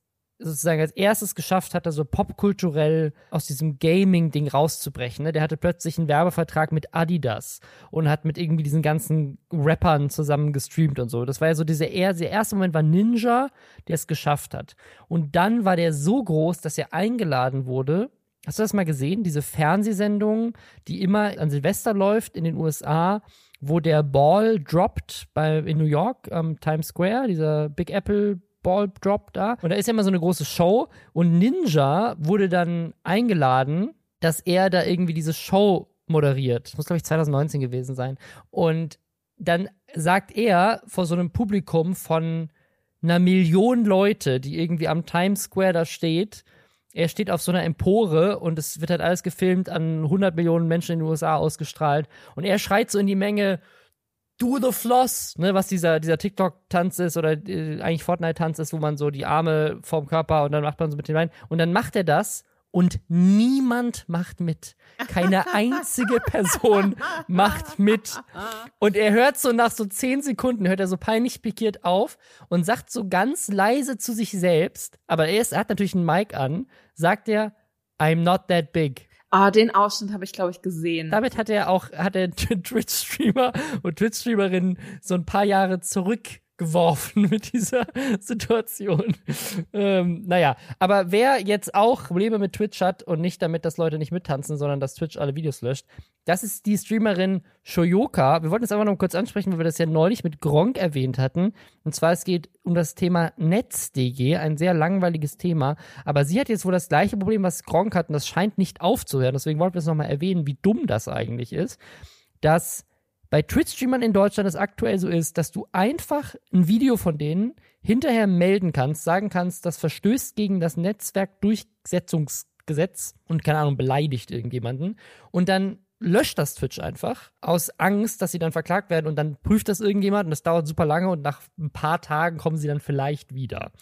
sozusagen als erstes geschafft hat, so popkulturell aus diesem Gaming-Ding rauszubrechen. Ne? Der hatte plötzlich einen Werbevertrag mit Adidas und hat mit irgendwie diesen ganzen Rappern zusammen gestreamt und so. Das war ja so dieser, der erste Moment war Ninja, der es geschafft hat. Und dann war der so groß, dass er eingeladen wurde. Hast du das mal gesehen? Diese Fernsehsendung, die immer an Silvester läuft in den USA, wo der Ball droppt bei, in New York am Times Square, dieser Big Apple Ball Drop da. Und da ist ja immer so eine große Show. Und Ninja wurde dann eingeladen, dass er da irgendwie diese Show moderiert. Das muss, glaube ich, 2019 gewesen sein. Und dann sagt er vor so einem Publikum von einer Million Leute, die irgendwie am Times Square da steht, er steht auf so einer Empore und es wird halt alles gefilmt an 100 Millionen Menschen in den USA ausgestrahlt und er schreit so in die Menge, Do the Floss, ne, was dieser, dieser TikTok-Tanz ist oder äh, eigentlich Fortnite-Tanz ist, wo man so die Arme vorm Körper und dann macht man so mit den Beinen. Und dann macht er das und niemand macht mit. Keine einzige Person macht mit. Und er hört so nach so zehn Sekunden, hört er so peinlich pikiert auf und sagt so ganz leise zu sich selbst, aber er, ist, er hat natürlich einen Mic an, sagt er, I'm not that big. Ah, den Ausschnitt habe ich, glaube ich, gesehen. Damit hat er auch, hat er Twitch-Streamer und Twitch-Streamerinnen so ein paar Jahre zurück geworfen mit dieser Situation. ähm, naja, aber wer jetzt auch Probleme mit Twitch hat und nicht damit, dass Leute nicht mittanzen, sondern dass Twitch alle Videos löscht, das ist die Streamerin Shoyoka. Wir wollten es einfach noch kurz ansprechen, weil wir das ja neulich mit Gronk erwähnt hatten. Und zwar, es geht um das Thema NetzDG, ein sehr langweiliges Thema. Aber sie hat jetzt wohl das gleiche Problem, was Gronk hat, und das scheint nicht aufzuhören. Deswegen wollten wir es nochmal erwähnen, wie dumm das eigentlich ist, dass bei Twitch-Streamern in Deutschland es aktuell so ist, dass du einfach ein Video von denen hinterher melden kannst, sagen kannst, das verstößt gegen das Netzwerkdurchsetzungsgesetz und keine Ahnung, beleidigt irgendjemanden. Und dann löscht das Twitch einfach aus Angst, dass sie dann verklagt werden und dann prüft das irgendjemand und das dauert super lange und nach ein paar Tagen kommen sie dann vielleicht wieder.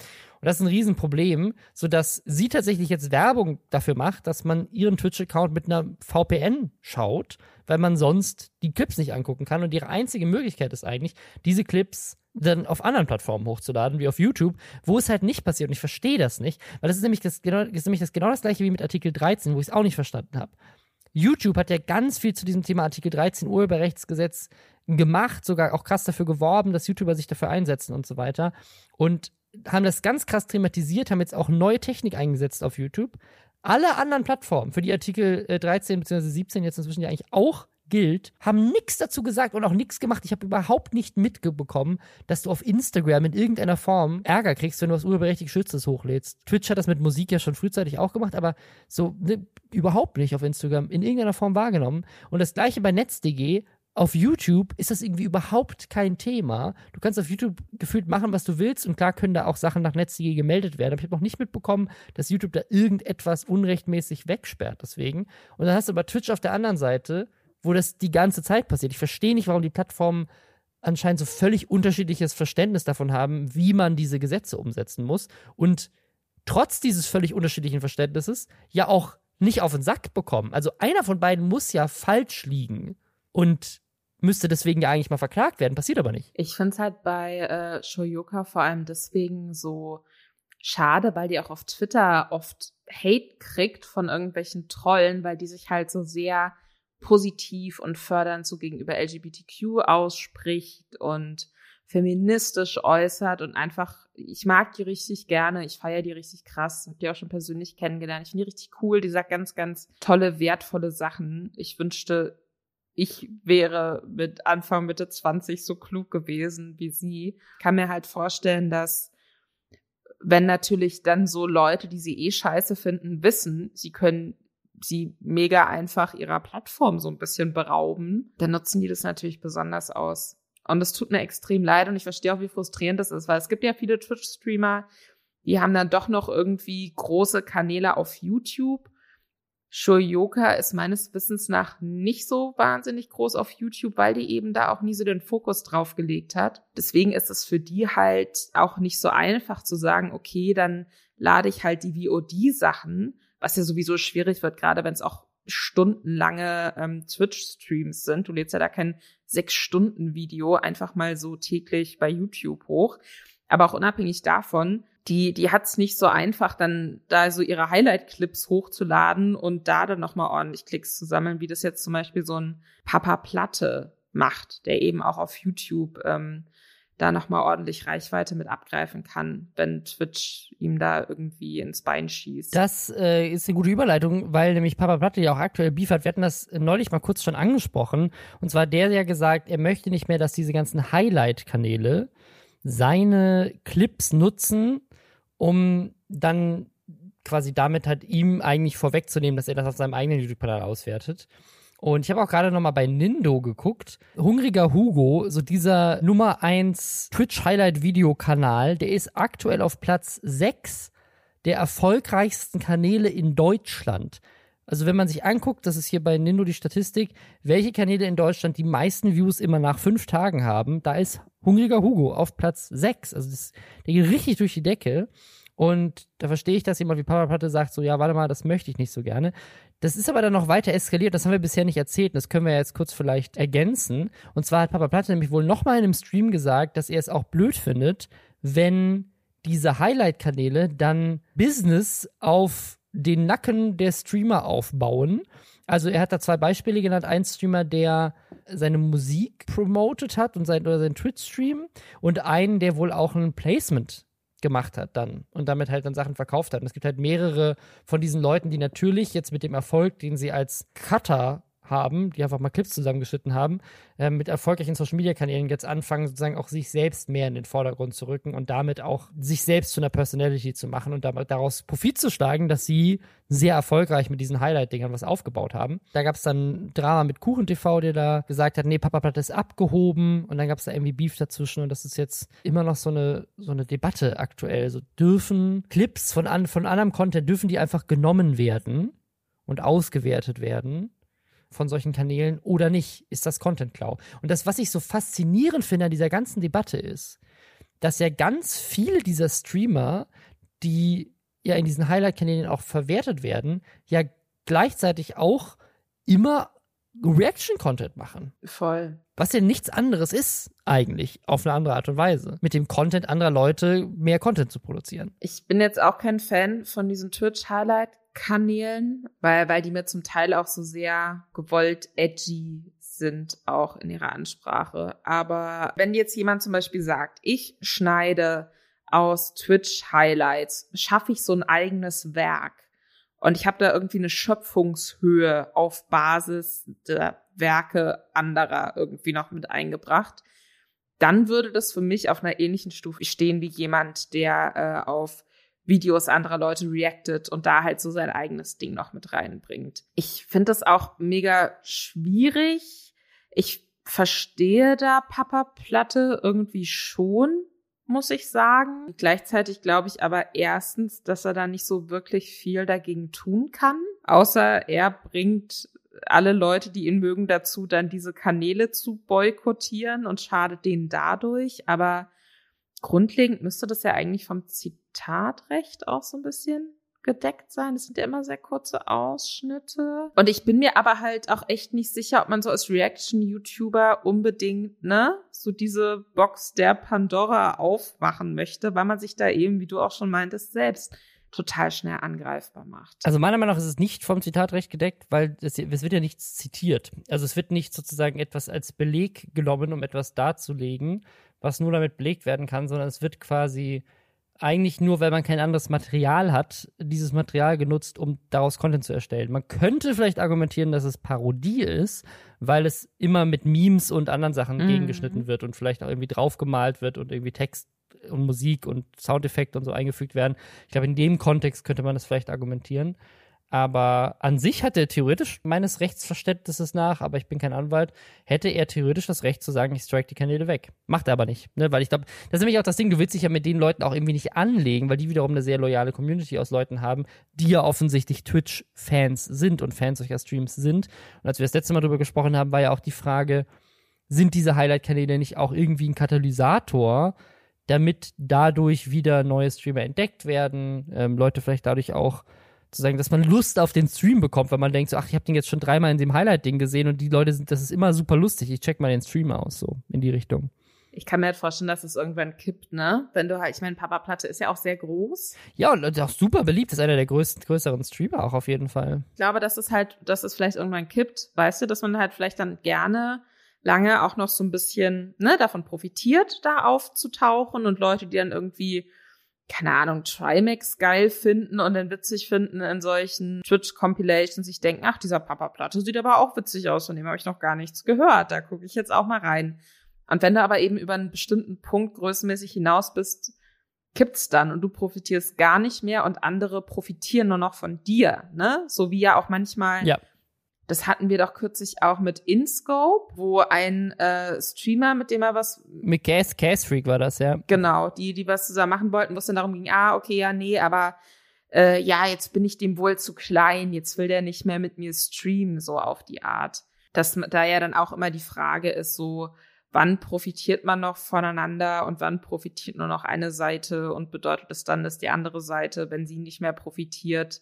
Und das ist ein Riesenproblem, sodass sie tatsächlich jetzt Werbung dafür macht, dass man ihren Twitch-Account mit einer VPN schaut, weil man sonst die Clips nicht angucken kann. Und ihre einzige Möglichkeit ist eigentlich, diese Clips dann auf anderen Plattformen hochzuladen, wie auf YouTube, wo es halt nicht passiert. Und ich verstehe das nicht, weil das ist nämlich das, genau, ist nämlich das genau das gleiche wie mit Artikel 13, wo ich es auch nicht verstanden habe. YouTube hat ja ganz viel zu diesem Thema Artikel 13 Urheberrechtsgesetz gemacht, sogar auch krass dafür geworben, dass YouTuber sich dafür einsetzen und so weiter. Und haben das ganz krass thematisiert, haben jetzt auch neue Technik eingesetzt auf YouTube. Alle anderen Plattformen, für die Artikel 13 bzw. 17 jetzt inzwischen ja eigentlich auch gilt, haben nichts dazu gesagt und auch nichts gemacht. Ich habe überhaupt nicht mitbekommen, dass du auf Instagram in irgendeiner Form Ärger kriegst, wenn du was urheberrechtlich Geschütztes hochlädst. Twitch hat das mit Musik ja schon frühzeitig auch gemacht, aber so ne, überhaupt nicht auf Instagram in irgendeiner Form wahrgenommen. Und das gleiche bei NetzDG. Auf YouTube ist das irgendwie überhaupt kein Thema. Du kannst auf YouTube gefühlt machen, was du willst und klar können da auch Sachen nach NetzDG gemeldet werden. Aber ich habe noch nicht mitbekommen, dass YouTube da irgendetwas unrechtmäßig wegsperrt deswegen. Und dann hast du aber Twitch auf der anderen Seite, wo das die ganze Zeit passiert. Ich verstehe nicht, warum die Plattformen anscheinend so völlig unterschiedliches Verständnis davon haben, wie man diese Gesetze umsetzen muss und trotz dieses völlig unterschiedlichen Verständnisses ja auch nicht auf den Sack bekommen. Also einer von beiden muss ja falsch liegen und müsste deswegen ja eigentlich mal verklagt werden, passiert aber nicht. Ich finde es halt bei äh, Shoyoka vor allem deswegen so schade, weil die auch auf Twitter oft Hate kriegt von irgendwelchen Trollen, weil die sich halt so sehr positiv und fördernd so gegenüber LGBTQ ausspricht und feministisch äußert und einfach, ich mag die richtig gerne, ich feiere die richtig krass, hab die auch schon persönlich kennengelernt. Ich finde die richtig cool, die sagt ganz, ganz tolle, wertvolle Sachen. Ich wünschte, ich wäre mit Anfang, Mitte 20 so klug gewesen wie sie. Kann mir halt vorstellen, dass wenn natürlich dann so Leute, die sie eh scheiße finden, wissen, sie können sie mega einfach ihrer Plattform so ein bisschen berauben, dann nutzen die das natürlich besonders aus. Und es tut mir extrem leid und ich verstehe auch, wie frustrierend das ist, weil es gibt ja viele Twitch-Streamer, die haben dann doch noch irgendwie große Kanäle auf YouTube Shoyoka ist meines Wissens nach nicht so wahnsinnig groß auf YouTube, weil die eben da auch nie so den Fokus drauf gelegt hat. Deswegen ist es für die halt auch nicht so einfach zu sagen, okay, dann lade ich halt die VOD-Sachen, was ja sowieso schwierig wird, gerade wenn es auch stundenlange ähm, Twitch-Streams sind. Du lädst ja da kein Sechs-Stunden-Video einfach mal so täglich bei YouTube hoch. Aber auch unabhängig davon, die, die hat's nicht so einfach, dann da so ihre Highlight-Clips hochzuladen und da dann nochmal ordentlich Klicks zu sammeln, wie das jetzt zum Beispiel so ein Papa Platte macht, der eben auch auf YouTube ähm, da nochmal ordentlich Reichweite mit abgreifen kann, wenn Twitch ihm da irgendwie ins Bein schießt. Das äh, ist eine gute Überleitung, weil nämlich Papa Platte ja auch aktuell Beef hat. Wir hatten das neulich mal kurz schon angesprochen. Und zwar der, der gesagt, er möchte nicht mehr, dass diese ganzen Highlight-Kanäle seine Clips nutzen, um dann quasi damit halt ihm eigentlich vorwegzunehmen, dass er das auf seinem eigenen YouTube-Kanal auswertet. Und ich habe auch gerade noch mal bei Nindo geguckt. Hungriger Hugo, so dieser Nummer 1 Twitch-Highlight-Video-Kanal, der ist aktuell auf Platz 6 der erfolgreichsten Kanäle in Deutschland. Also wenn man sich anguckt, das ist hier bei Nindo die Statistik, welche Kanäle in Deutschland die meisten Views immer nach fünf Tagen haben, da ist Hungriger Hugo auf Platz 6. Also das, der geht richtig durch die Decke. Und da verstehe ich, dass jemand wie Papa Platte sagt, so, ja, warte mal, das möchte ich nicht so gerne. Das ist aber dann noch weiter eskaliert, das haben wir bisher nicht erzählt, das können wir jetzt kurz vielleicht ergänzen. Und zwar hat Papa Platte nämlich wohl nochmal in einem Stream gesagt, dass er es auch blöd findet, wenn diese Highlight-Kanäle dann Business auf den Nacken der Streamer aufbauen. Also er hat da zwei Beispiele genannt. Ein Streamer, der seine Musik promotet hat und sein, oder seinen Twitch-Stream und einen, der wohl auch ein Placement gemacht hat dann und damit halt dann Sachen verkauft hat. Und es gibt halt mehrere von diesen Leuten, die natürlich jetzt mit dem Erfolg, den sie als Cutter haben, die einfach mal Clips zusammengeschnitten haben, äh, mit erfolgreichen Social Media Kanälen jetzt anfangen, sozusagen auch sich selbst mehr in den Vordergrund zu rücken und damit auch sich selbst zu einer Personality zu machen und daraus Profit zu schlagen, dass sie sehr erfolgreich mit diesen Highlight-Dingern was aufgebaut haben. Da gab es dann Drama mit Kuchen TV, der da gesagt hat, nee, Papa Platt ist abgehoben und dann gab es da irgendwie Beef dazwischen und das ist jetzt immer noch so eine, so eine Debatte aktuell. So dürfen Clips von, an, von anderem Content, dürfen die einfach genommen werden und ausgewertet werden? Von solchen Kanälen oder nicht? Ist das Content Klau? Und das, was ich so faszinierend finde an dieser ganzen Debatte ist, dass ja ganz viele dieser Streamer, die ja in diesen Highlight-Kanälen auch verwertet werden, ja gleichzeitig auch immer Reaction-Content machen. Voll. Was ja nichts anderes ist, eigentlich, auf eine andere Art und Weise. Mit dem Content anderer Leute mehr Content zu produzieren. Ich bin jetzt auch kein Fan von diesen Twitch-Highlight Kanälen, weil, weil die mir zum Teil auch so sehr gewollt edgy sind, auch in ihrer Ansprache. Aber wenn jetzt jemand zum Beispiel sagt, ich schneide aus Twitch-Highlights, schaffe ich so ein eigenes Werk. Und ich habe da irgendwie eine Schöpfungshöhe auf Basis der Werke anderer irgendwie noch mit eingebracht. Dann würde das für mich auf einer ähnlichen Stufe stehen wie jemand, der äh, auf Videos anderer Leute reactet und da halt so sein eigenes Ding noch mit reinbringt. Ich finde das auch mega schwierig. Ich verstehe da Papa Platte irgendwie schon, muss ich sagen. Gleichzeitig glaube ich aber erstens, dass er da nicht so wirklich viel dagegen tun kann, außer er bringt alle Leute, die ihn mögen, dazu, dann diese Kanäle zu boykottieren und schadet denen dadurch. Aber grundlegend müsste das ja eigentlich vom Zitatrecht auch so ein bisschen gedeckt sein. Das sind ja immer sehr kurze Ausschnitte. Und ich bin mir aber halt auch echt nicht sicher, ob man so als Reaction-YouTuber unbedingt, ne, so diese Box der Pandora aufmachen möchte, weil man sich da eben, wie du auch schon meintest, selbst total schnell angreifbar macht. Also meiner Meinung nach ist es nicht vom Zitatrecht gedeckt, weil es, es, wird ja nichts zitiert. Also es wird nicht sozusagen etwas als Beleg genommen, um etwas darzulegen, was nur damit belegt werden kann, sondern es wird quasi eigentlich nur, weil man kein anderes Material hat, dieses Material genutzt, um daraus Content zu erstellen. Man könnte vielleicht argumentieren, dass es Parodie ist, weil es immer mit Memes und anderen Sachen mhm. gegengeschnitten wird und vielleicht auch irgendwie draufgemalt wird und irgendwie Text und Musik und Soundeffekte und so eingefügt werden. Ich glaube, in dem Kontext könnte man das vielleicht argumentieren. Aber an sich hat er theoretisch meines Rechtsverständnisses nach, aber ich bin kein Anwalt, hätte er theoretisch das Recht zu sagen, ich strike die Kanäle weg. Macht er aber nicht, ne? Weil ich glaube, das ist nämlich auch das Ding, du willst dich ja mit den Leuten auch irgendwie nicht anlegen, weil die wiederum eine sehr loyale Community aus Leuten haben, die ja offensichtlich Twitch-Fans sind und Fans solcher Streams sind. Und als wir das letzte Mal darüber gesprochen haben, war ja auch die Frage, sind diese Highlight-Kanäle nicht auch irgendwie ein Katalysator, damit dadurch wieder neue Streamer entdeckt werden, ähm, Leute vielleicht dadurch auch zu sagen, dass man Lust auf den Stream bekommt, weil man denkt so, ach, ich habe den jetzt schon dreimal in dem Highlight-Ding gesehen und die Leute sind, das ist immer super lustig. Ich check mal den Stream aus, so in die Richtung. Ich kann mir halt vorstellen, dass es irgendwann kippt, ne? Wenn du halt, ich meine, Papa Platte ist ja auch sehr groß. Ja, und auch super beliebt, ist einer der größten, größeren Streamer auch auf jeden Fall. Ich glaube, dass es halt, dass es vielleicht irgendwann kippt, weißt du, dass man halt vielleicht dann gerne lange auch noch so ein bisschen, ne, davon profitiert, da aufzutauchen und Leute, die dann irgendwie keine Ahnung, Trimax geil finden und dann witzig finden in solchen Twitch-Compilations. Ich denke, ach, dieser Papa Platte sieht aber auch witzig aus, von dem habe ich noch gar nichts gehört. Da gucke ich jetzt auch mal rein. Und wenn du aber eben über einen bestimmten Punkt größenmäßig hinaus bist, kippt's dann und du profitierst gar nicht mehr und andere profitieren nur noch von dir, ne? So wie ja auch manchmal ja. Das hatten wir doch kürzlich auch mit InScope, wo ein äh, Streamer, mit dem er was. Mit Gas, Gas Freak war das, ja. Genau, die, die was zusammen machen wollten, wo es dann darum ging, ah, okay, ja, nee, aber äh, ja, jetzt bin ich dem wohl zu klein, jetzt will der nicht mehr mit mir streamen, so auf die Art. Dass da ja dann auch immer die Frage ist, so, wann profitiert man noch voneinander und wann profitiert nur noch eine Seite und bedeutet es dann, dass die andere Seite, wenn sie nicht mehr profitiert,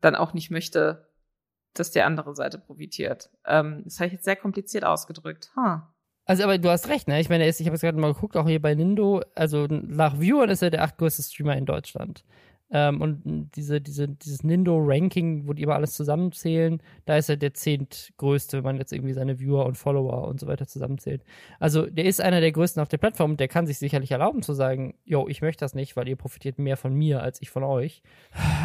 dann auch nicht möchte, dass die andere Seite profitiert. Ähm, das habe ich jetzt sehr kompliziert ausgedrückt. Huh. Also, aber du hast recht, ne? Ich meine, ich habe jetzt gerade mal geguckt, auch hier bei Nindo, also nach Viewern ist er der achtgrößte Streamer in Deutschland. Ähm, und diese, diese, dieses Nindo-Ranking, wo die immer alles zusammenzählen, da ist er der zehntgrößte, wenn man jetzt irgendwie seine Viewer und Follower und so weiter zusammenzählt. Also der ist einer der größten auf der Plattform und der kann sich sicherlich erlauben zu sagen, yo, ich möchte das nicht, weil ihr profitiert mehr von mir als ich von euch.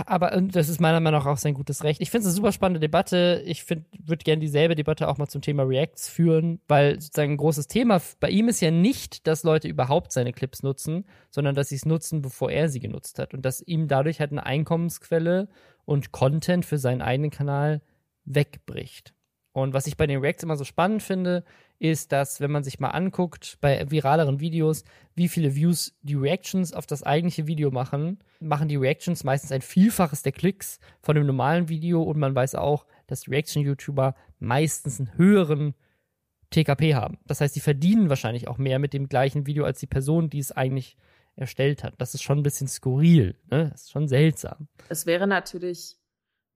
Aber das ist meiner Meinung nach auch sein gutes Recht. Ich finde es eine super spannende Debatte. Ich würde gerne dieselbe Debatte auch mal zum Thema Reacts führen, weil sozusagen ein großes Thema bei ihm ist ja nicht, dass Leute überhaupt seine Clips nutzen, sondern dass sie es nutzen, bevor er sie genutzt hat und dass ihm dadurch halt eine Einkommensquelle und Content für seinen eigenen Kanal wegbricht. Und was ich bei den Reacts immer so spannend finde, ist, dass, wenn man sich mal anguckt, bei viraleren Videos, wie viele Views die Reactions auf das eigentliche Video machen, machen die Reactions meistens ein Vielfaches der Klicks von dem normalen Video und man weiß auch, dass Reaction-YouTuber meistens einen höheren TKP haben. Das heißt, sie verdienen wahrscheinlich auch mehr mit dem gleichen Video als die Person, die es eigentlich erstellt hat. Das ist schon ein bisschen skurril, ne? Das ist schon seltsam. Es wäre natürlich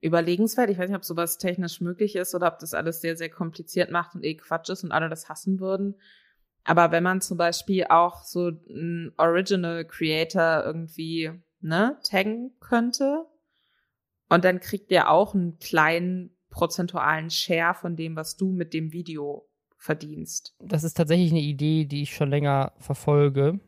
überlegenswert. Ich weiß nicht, ob sowas technisch möglich ist oder ob das alles sehr, sehr kompliziert macht und eh Quatsch ist und alle das hassen würden. Aber wenn man zum Beispiel auch so einen Original Creator irgendwie, ne, taggen könnte und dann kriegt der auch einen kleinen prozentualen Share von dem, was du mit dem Video verdienst. Das ist tatsächlich eine Idee, die ich schon länger verfolge.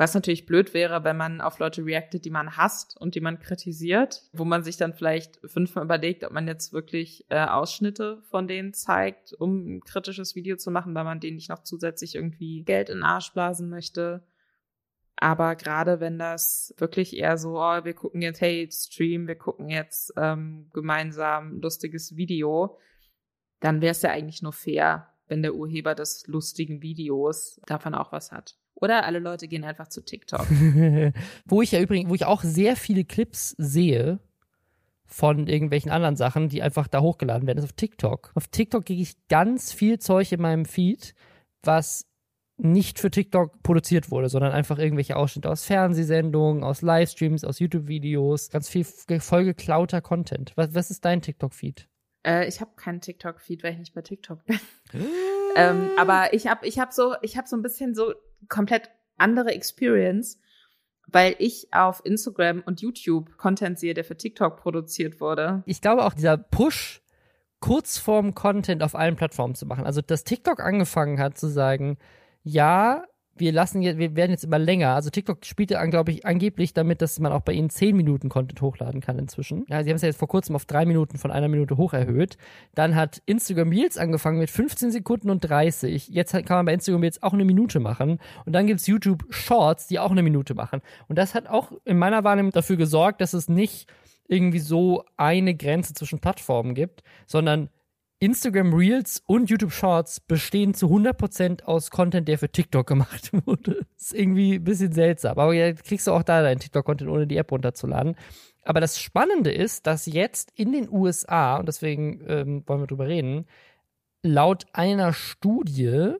Was natürlich blöd wäre, wenn man auf Leute reactet, die man hasst und die man kritisiert, wo man sich dann vielleicht fünfmal überlegt, ob man jetzt wirklich äh, Ausschnitte von denen zeigt, um ein kritisches Video zu machen, weil man denen nicht noch zusätzlich irgendwie Geld in den Arsch blasen möchte. Aber gerade wenn das wirklich eher so, oh, wir gucken jetzt, hey, Stream, wir gucken jetzt ähm, gemeinsam lustiges Video, dann wäre es ja eigentlich nur fair, wenn der Urheber des lustigen Videos davon auch was hat. Oder alle Leute gehen einfach zu TikTok. wo ich ja übrigens, wo ich auch sehr viele Clips sehe von irgendwelchen anderen Sachen, die einfach da hochgeladen werden. Ist auf TikTok. Auf TikTok kriege ich ganz viel Zeug in meinem Feed, was nicht für TikTok produziert wurde, sondern einfach irgendwelche Ausschnitte aus Fernsehsendungen, aus Livestreams, aus YouTube-Videos, ganz viel vollgeklauter Content. Was, was ist dein TikTok-Feed? Äh, ich habe keinen TikTok-Feed, weil ich nicht bei TikTok bin. ähm, aber ich habe ich hab so, ich habe so ein bisschen so komplett andere Experience, weil ich auf Instagram und YouTube Content sehe, der für TikTok produziert wurde. Ich glaube auch dieser Push, Kurzform-Content auf allen Plattformen zu machen. Also, dass TikTok angefangen hat zu sagen, ja, wir lassen jetzt, wir werden jetzt immer länger. Also TikTok spielt ja angeblich, angeblich damit, dass man auch bei ihnen 10 Minuten Content hochladen kann inzwischen. Ja, sie haben es ja jetzt vor kurzem auf 3 Minuten von einer Minute hoch erhöht. Dann hat Instagram Reels angefangen mit 15 Sekunden und 30. Jetzt kann man bei Instagram Reels auch eine Minute machen. Und dann gibt es YouTube Shorts, die auch eine Minute machen. Und das hat auch in meiner Wahrnehmung dafür gesorgt, dass es nicht irgendwie so eine Grenze zwischen Plattformen gibt, sondern Instagram Reels und YouTube Shorts bestehen zu 100% aus Content, der für TikTok gemacht wurde. ist irgendwie ein bisschen seltsam. Aber jetzt kriegst du auch da deinen TikTok-Content, ohne die App runterzuladen. Aber das Spannende ist, dass jetzt in den USA, und deswegen ähm, wollen wir drüber reden, laut einer Studie,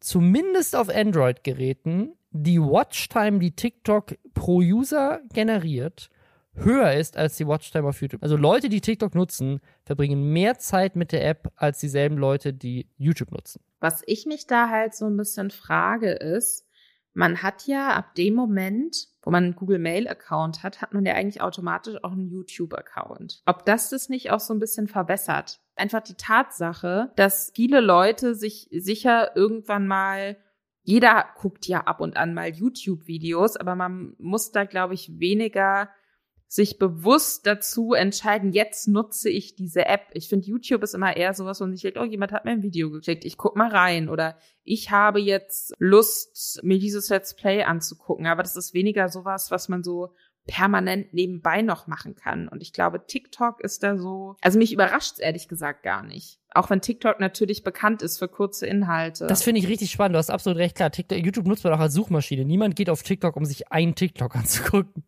zumindest auf Android-Geräten, die Watchtime, die TikTok pro User generiert, höher ist als die Watchtime auf YouTube. Also Leute, die TikTok nutzen, verbringen mehr Zeit mit der App als dieselben Leute, die YouTube nutzen. Was ich mich da halt so ein bisschen frage ist, man hat ja ab dem Moment, wo man einen Google Mail Account hat, hat man ja eigentlich automatisch auch einen YouTube Account. Ob das das nicht auch so ein bisschen verbessert? Einfach die Tatsache, dass viele Leute sich sicher irgendwann mal jeder guckt ja ab und an mal YouTube-Videos, aber man muss da, glaube ich, weniger sich bewusst dazu entscheiden, jetzt nutze ich diese App. Ich finde, YouTube ist immer eher sowas, wo man sich denkt, oh, jemand hat mir ein Video geklickt, ich guck mal rein. Oder ich habe jetzt Lust, mir dieses Let's Play anzugucken. Aber das ist weniger sowas, was man so permanent nebenbei noch machen kann. Und ich glaube, TikTok ist da so, also mich überrascht es ehrlich gesagt gar nicht. Auch wenn TikTok natürlich bekannt ist für kurze Inhalte. Das finde ich richtig spannend. Du hast absolut recht. Klar, TikTok, YouTube nutzt man auch als Suchmaschine. Niemand geht auf TikTok, um sich einen TikTok anzugucken.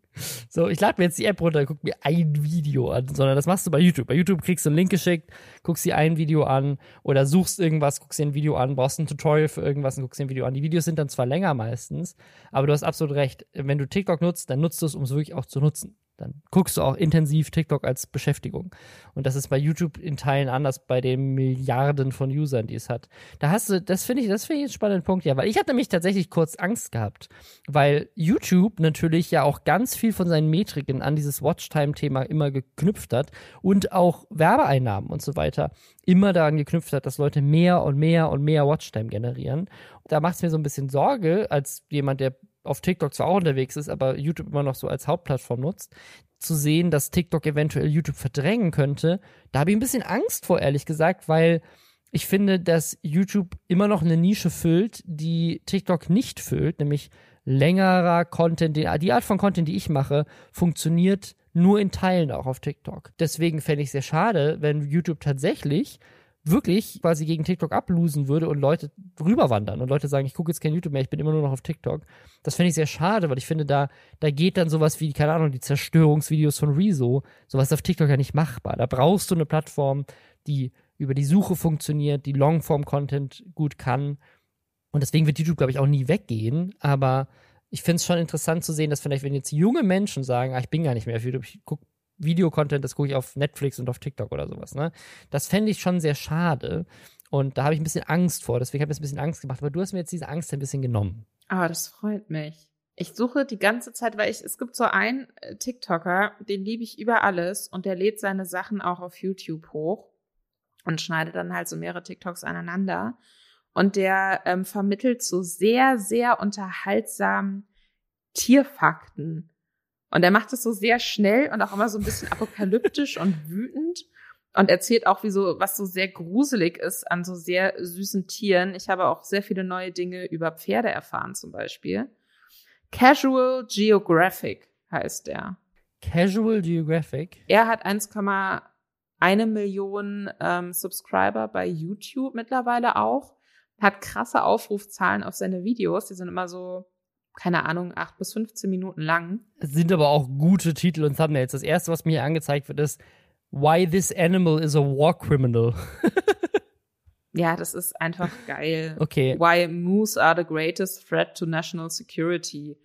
So, ich lade mir jetzt die App runter, guck mir ein Video an, sondern das machst du bei YouTube. Bei YouTube kriegst du einen Link geschickt, guckst dir ein Video an oder suchst irgendwas, guckst dir ein Video an, brauchst ein Tutorial für irgendwas und guckst dir ein Video an. Die Videos sind dann zwar länger meistens, aber du hast absolut recht. Wenn du TikTok nutzt, dann nutzt du es, um es wirklich auch zu nutzen. Dann guckst du auch intensiv TikTok als Beschäftigung. Und das ist bei YouTube in Teilen anders bei den Milliarden von Usern, die es hat. Da hast du, das finde ich, das finde ich einen spannenden Punkt, ja, weil ich hatte nämlich tatsächlich kurz Angst gehabt, weil YouTube natürlich ja auch ganz viel von seinen Metriken an dieses Watchtime-Thema immer geknüpft hat und auch Werbeeinnahmen und so weiter immer daran geknüpft hat, dass Leute mehr und mehr und mehr Watchtime generieren. Da macht es mir so ein bisschen Sorge, als jemand, der auf TikTok zwar auch unterwegs ist, aber YouTube immer noch so als Hauptplattform nutzt, zu sehen, dass TikTok eventuell YouTube verdrängen könnte, da habe ich ein bisschen Angst vor, ehrlich gesagt, weil ich finde, dass YouTube immer noch eine Nische füllt, die TikTok nicht füllt, nämlich längerer Content. Die Art von Content, die ich mache, funktioniert nur in Teilen auch auf TikTok. Deswegen fände ich es sehr schade, wenn YouTube tatsächlich wirklich quasi gegen TikTok ablosen würde und Leute rüberwandern und Leute sagen, ich gucke jetzt kein YouTube mehr, ich bin immer nur noch auf TikTok. Das fände ich sehr schade, weil ich finde, da, da geht dann sowas wie, keine Ahnung, die Zerstörungsvideos von Rezo, sowas auf TikTok ja nicht machbar. Da brauchst du eine Plattform, die über die Suche funktioniert, die Longform-Content gut kann. Und deswegen wird YouTube, glaube ich, auch nie weggehen. Aber ich finde es schon interessant zu sehen, dass vielleicht, wenn jetzt junge Menschen sagen, ah, ich bin gar nicht mehr auf YouTube, ich gucke Videocontent, das gucke ich auf Netflix und auf TikTok oder sowas. Ne? Das fände ich schon sehr schade. Und da habe ich ein bisschen Angst vor. Deswegen habe ich ein bisschen Angst gemacht. Aber du hast mir jetzt diese Angst ein bisschen genommen. Ah, das freut mich. Ich suche die ganze Zeit, weil ich, es gibt so einen äh, TikToker, den liebe ich über alles und der lädt seine Sachen auch auf YouTube hoch und schneidet dann halt so mehrere TikToks aneinander. Und der ähm, vermittelt so sehr, sehr unterhaltsam Tierfakten. Und er macht es so sehr schnell und auch immer so ein bisschen apokalyptisch und wütend und erzählt auch, wie so, was so sehr gruselig ist an so sehr süßen Tieren. Ich habe auch sehr viele neue Dinge über Pferde erfahren, zum Beispiel. Casual Geographic heißt er. Casual Geographic? Er hat 1,1 Million ähm, Subscriber bei YouTube mittlerweile auch. Hat krasse Aufrufzahlen auf seine Videos. Die sind immer so keine Ahnung, acht bis 15 Minuten lang. Es sind aber auch gute Titel und Thumbnails. Das erste, was mir hier angezeigt wird, ist Why this animal is a war criminal. Ja, das ist einfach geil. Okay. Why moose are the greatest threat to national security.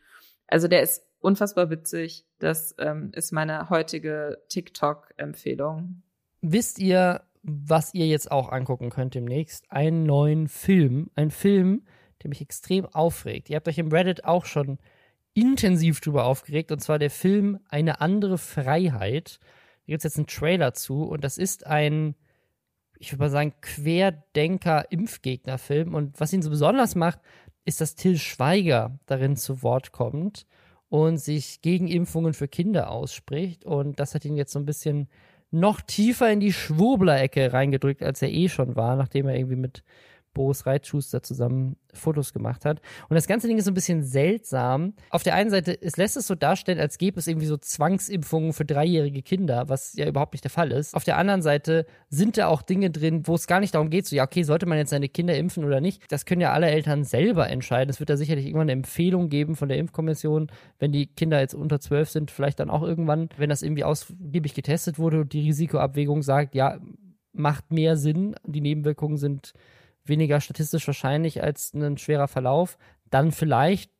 Also der ist unfassbar witzig. Das ähm, ist meine heutige TikTok-Empfehlung. Wisst ihr, was ihr jetzt auch angucken könnt demnächst? Einen neuen Film. Ein Film, der mich extrem aufregt. Ihr habt euch im Reddit auch schon intensiv drüber aufgeregt. Und zwar der Film Eine andere Freiheit. Da gibt es jetzt einen Trailer zu. Und das ist ein ich würde mal sagen, Querdenker-Impfgegner-Film. Und was ihn so besonders macht, ist, dass Till Schweiger darin zu Wort kommt und sich gegen Impfungen für Kinder ausspricht. Und das hat ihn jetzt so ein bisschen noch tiefer in die Schwurbler-Ecke reingedrückt, als er eh schon war, nachdem er irgendwie mit Boris Reitschuster zusammen Fotos gemacht hat. Und das ganze Ding ist so ein bisschen seltsam. Auf der einen Seite, es lässt es so darstellen, als gäbe es irgendwie so Zwangsimpfungen für dreijährige Kinder, was ja überhaupt nicht der Fall ist. Auf der anderen Seite sind da auch Dinge drin, wo es gar nicht darum geht, so, ja, okay, sollte man jetzt seine Kinder impfen oder nicht? Das können ja alle Eltern selber entscheiden. Es wird da sicherlich irgendwann eine Empfehlung geben von der Impfkommission, wenn die Kinder jetzt unter zwölf sind, vielleicht dann auch irgendwann, wenn das irgendwie ausgiebig getestet wurde und die Risikoabwägung sagt, ja, macht mehr Sinn, die Nebenwirkungen sind weniger statistisch wahrscheinlich als ein schwerer Verlauf, dann vielleicht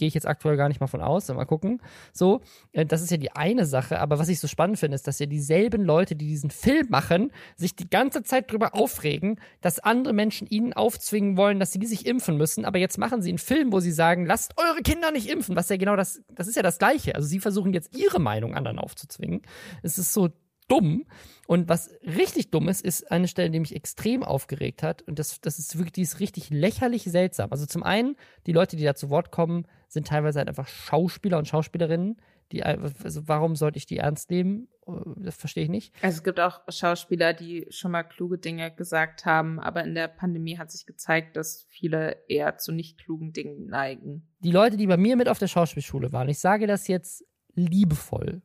gehe ich jetzt aktuell gar nicht mal von aus, mal gucken. So, äh, das ist ja die eine Sache, aber was ich so spannend finde, ist, dass ja dieselben Leute, die diesen Film machen, sich die ganze Zeit darüber aufregen, dass andere Menschen ihnen aufzwingen wollen, dass sie sich impfen müssen, aber jetzt machen sie einen Film, wo sie sagen, lasst eure Kinder nicht impfen, was ja genau das, das ist ja das Gleiche. Also sie versuchen jetzt ihre Meinung anderen aufzuzwingen. Es ist so dumm. Und was richtig dumm ist, ist eine Stelle, die mich extrem aufgeregt hat. Und das, das ist wirklich, die ist richtig lächerlich seltsam. Also zum einen, die Leute, die da zu Wort kommen, sind teilweise halt einfach Schauspieler und Schauspielerinnen. Die, also warum sollte ich die ernst nehmen? Das verstehe ich nicht. Also es gibt auch Schauspieler, die schon mal kluge Dinge gesagt haben, aber in der Pandemie hat sich gezeigt, dass viele eher zu nicht klugen Dingen neigen. Die Leute, die bei mir mit auf der Schauspielschule waren, ich sage das jetzt liebevoll,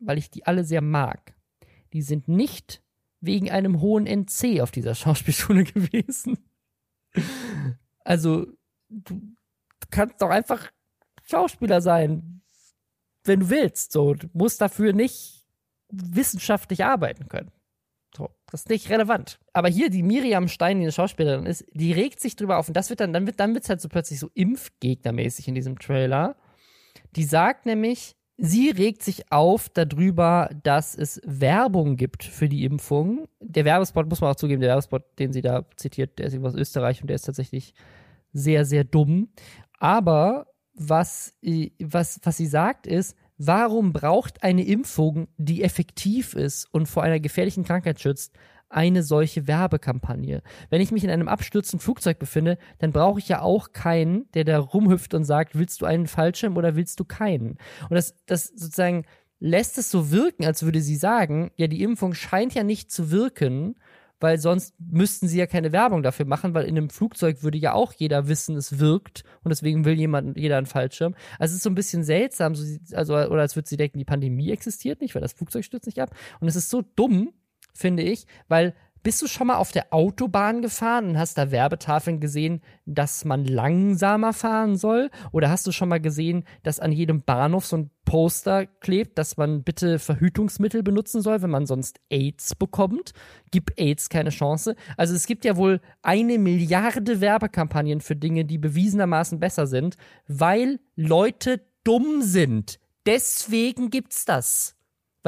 weil ich die alle sehr mag die sind nicht wegen einem hohen NC auf dieser Schauspielschule gewesen. Also, du kannst doch einfach Schauspieler sein, wenn du willst. So, du musst dafür nicht wissenschaftlich arbeiten können. So, das ist nicht relevant. Aber hier die Miriam Stein, die eine Schauspielerin ist, die regt sich drüber auf und das wird dann, dann wird, dann halt so plötzlich so impfgegnermäßig in diesem Trailer. Die sagt nämlich, Sie regt sich auf darüber, dass es Werbung gibt für die Impfung. Der Werbespot, muss man auch zugeben, der Werbespot, den sie da zitiert, der ist aus Österreich und der ist tatsächlich sehr, sehr dumm. Aber was, was, was sie sagt ist, warum braucht eine Impfung, die effektiv ist und vor einer gefährlichen Krankheit schützt, eine solche Werbekampagne. Wenn ich mich in einem abstürzenden Flugzeug befinde, dann brauche ich ja auch keinen, der da rumhüpft und sagt, willst du einen Fallschirm oder willst du keinen? Und das, das sozusagen lässt es so wirken, als würde sie sagen, ja, die Impfung scheint ja nicht zu wirken, weil sonst müssten sie ja keine Werbung dafür machen, weil in einem Flugzeug würde ja auch jeder wissen, es wirkt und deswegen will jemand, jeder einen Fallschirm. Also es ist so ein bisschen seltsam, so, also, oder als würde sie denken, die Pandemie existiert nicht, weil das Flugzeug stürzt nicht ab. Und es ist so dumm, finde ich, weil bist du schon mal auf der Autobahn gefahren und hast da Werbetafeln gesehen, dass man langsamer fahren soll? Oder hast du schon mal gesehen, dass an jedem Bahnhof so ein Poster klebt, dass man bitte Verhütungsmittel benutzen soll, wenn man sonst AIDS bekommt? Gib AIDS keine Chance. Also es gibt ja wohl eine Milliarde Werbekampagnen für Dinge, die bewiesenermaßen besser sind, weil Leute dumm sind. Deswegen gibt's das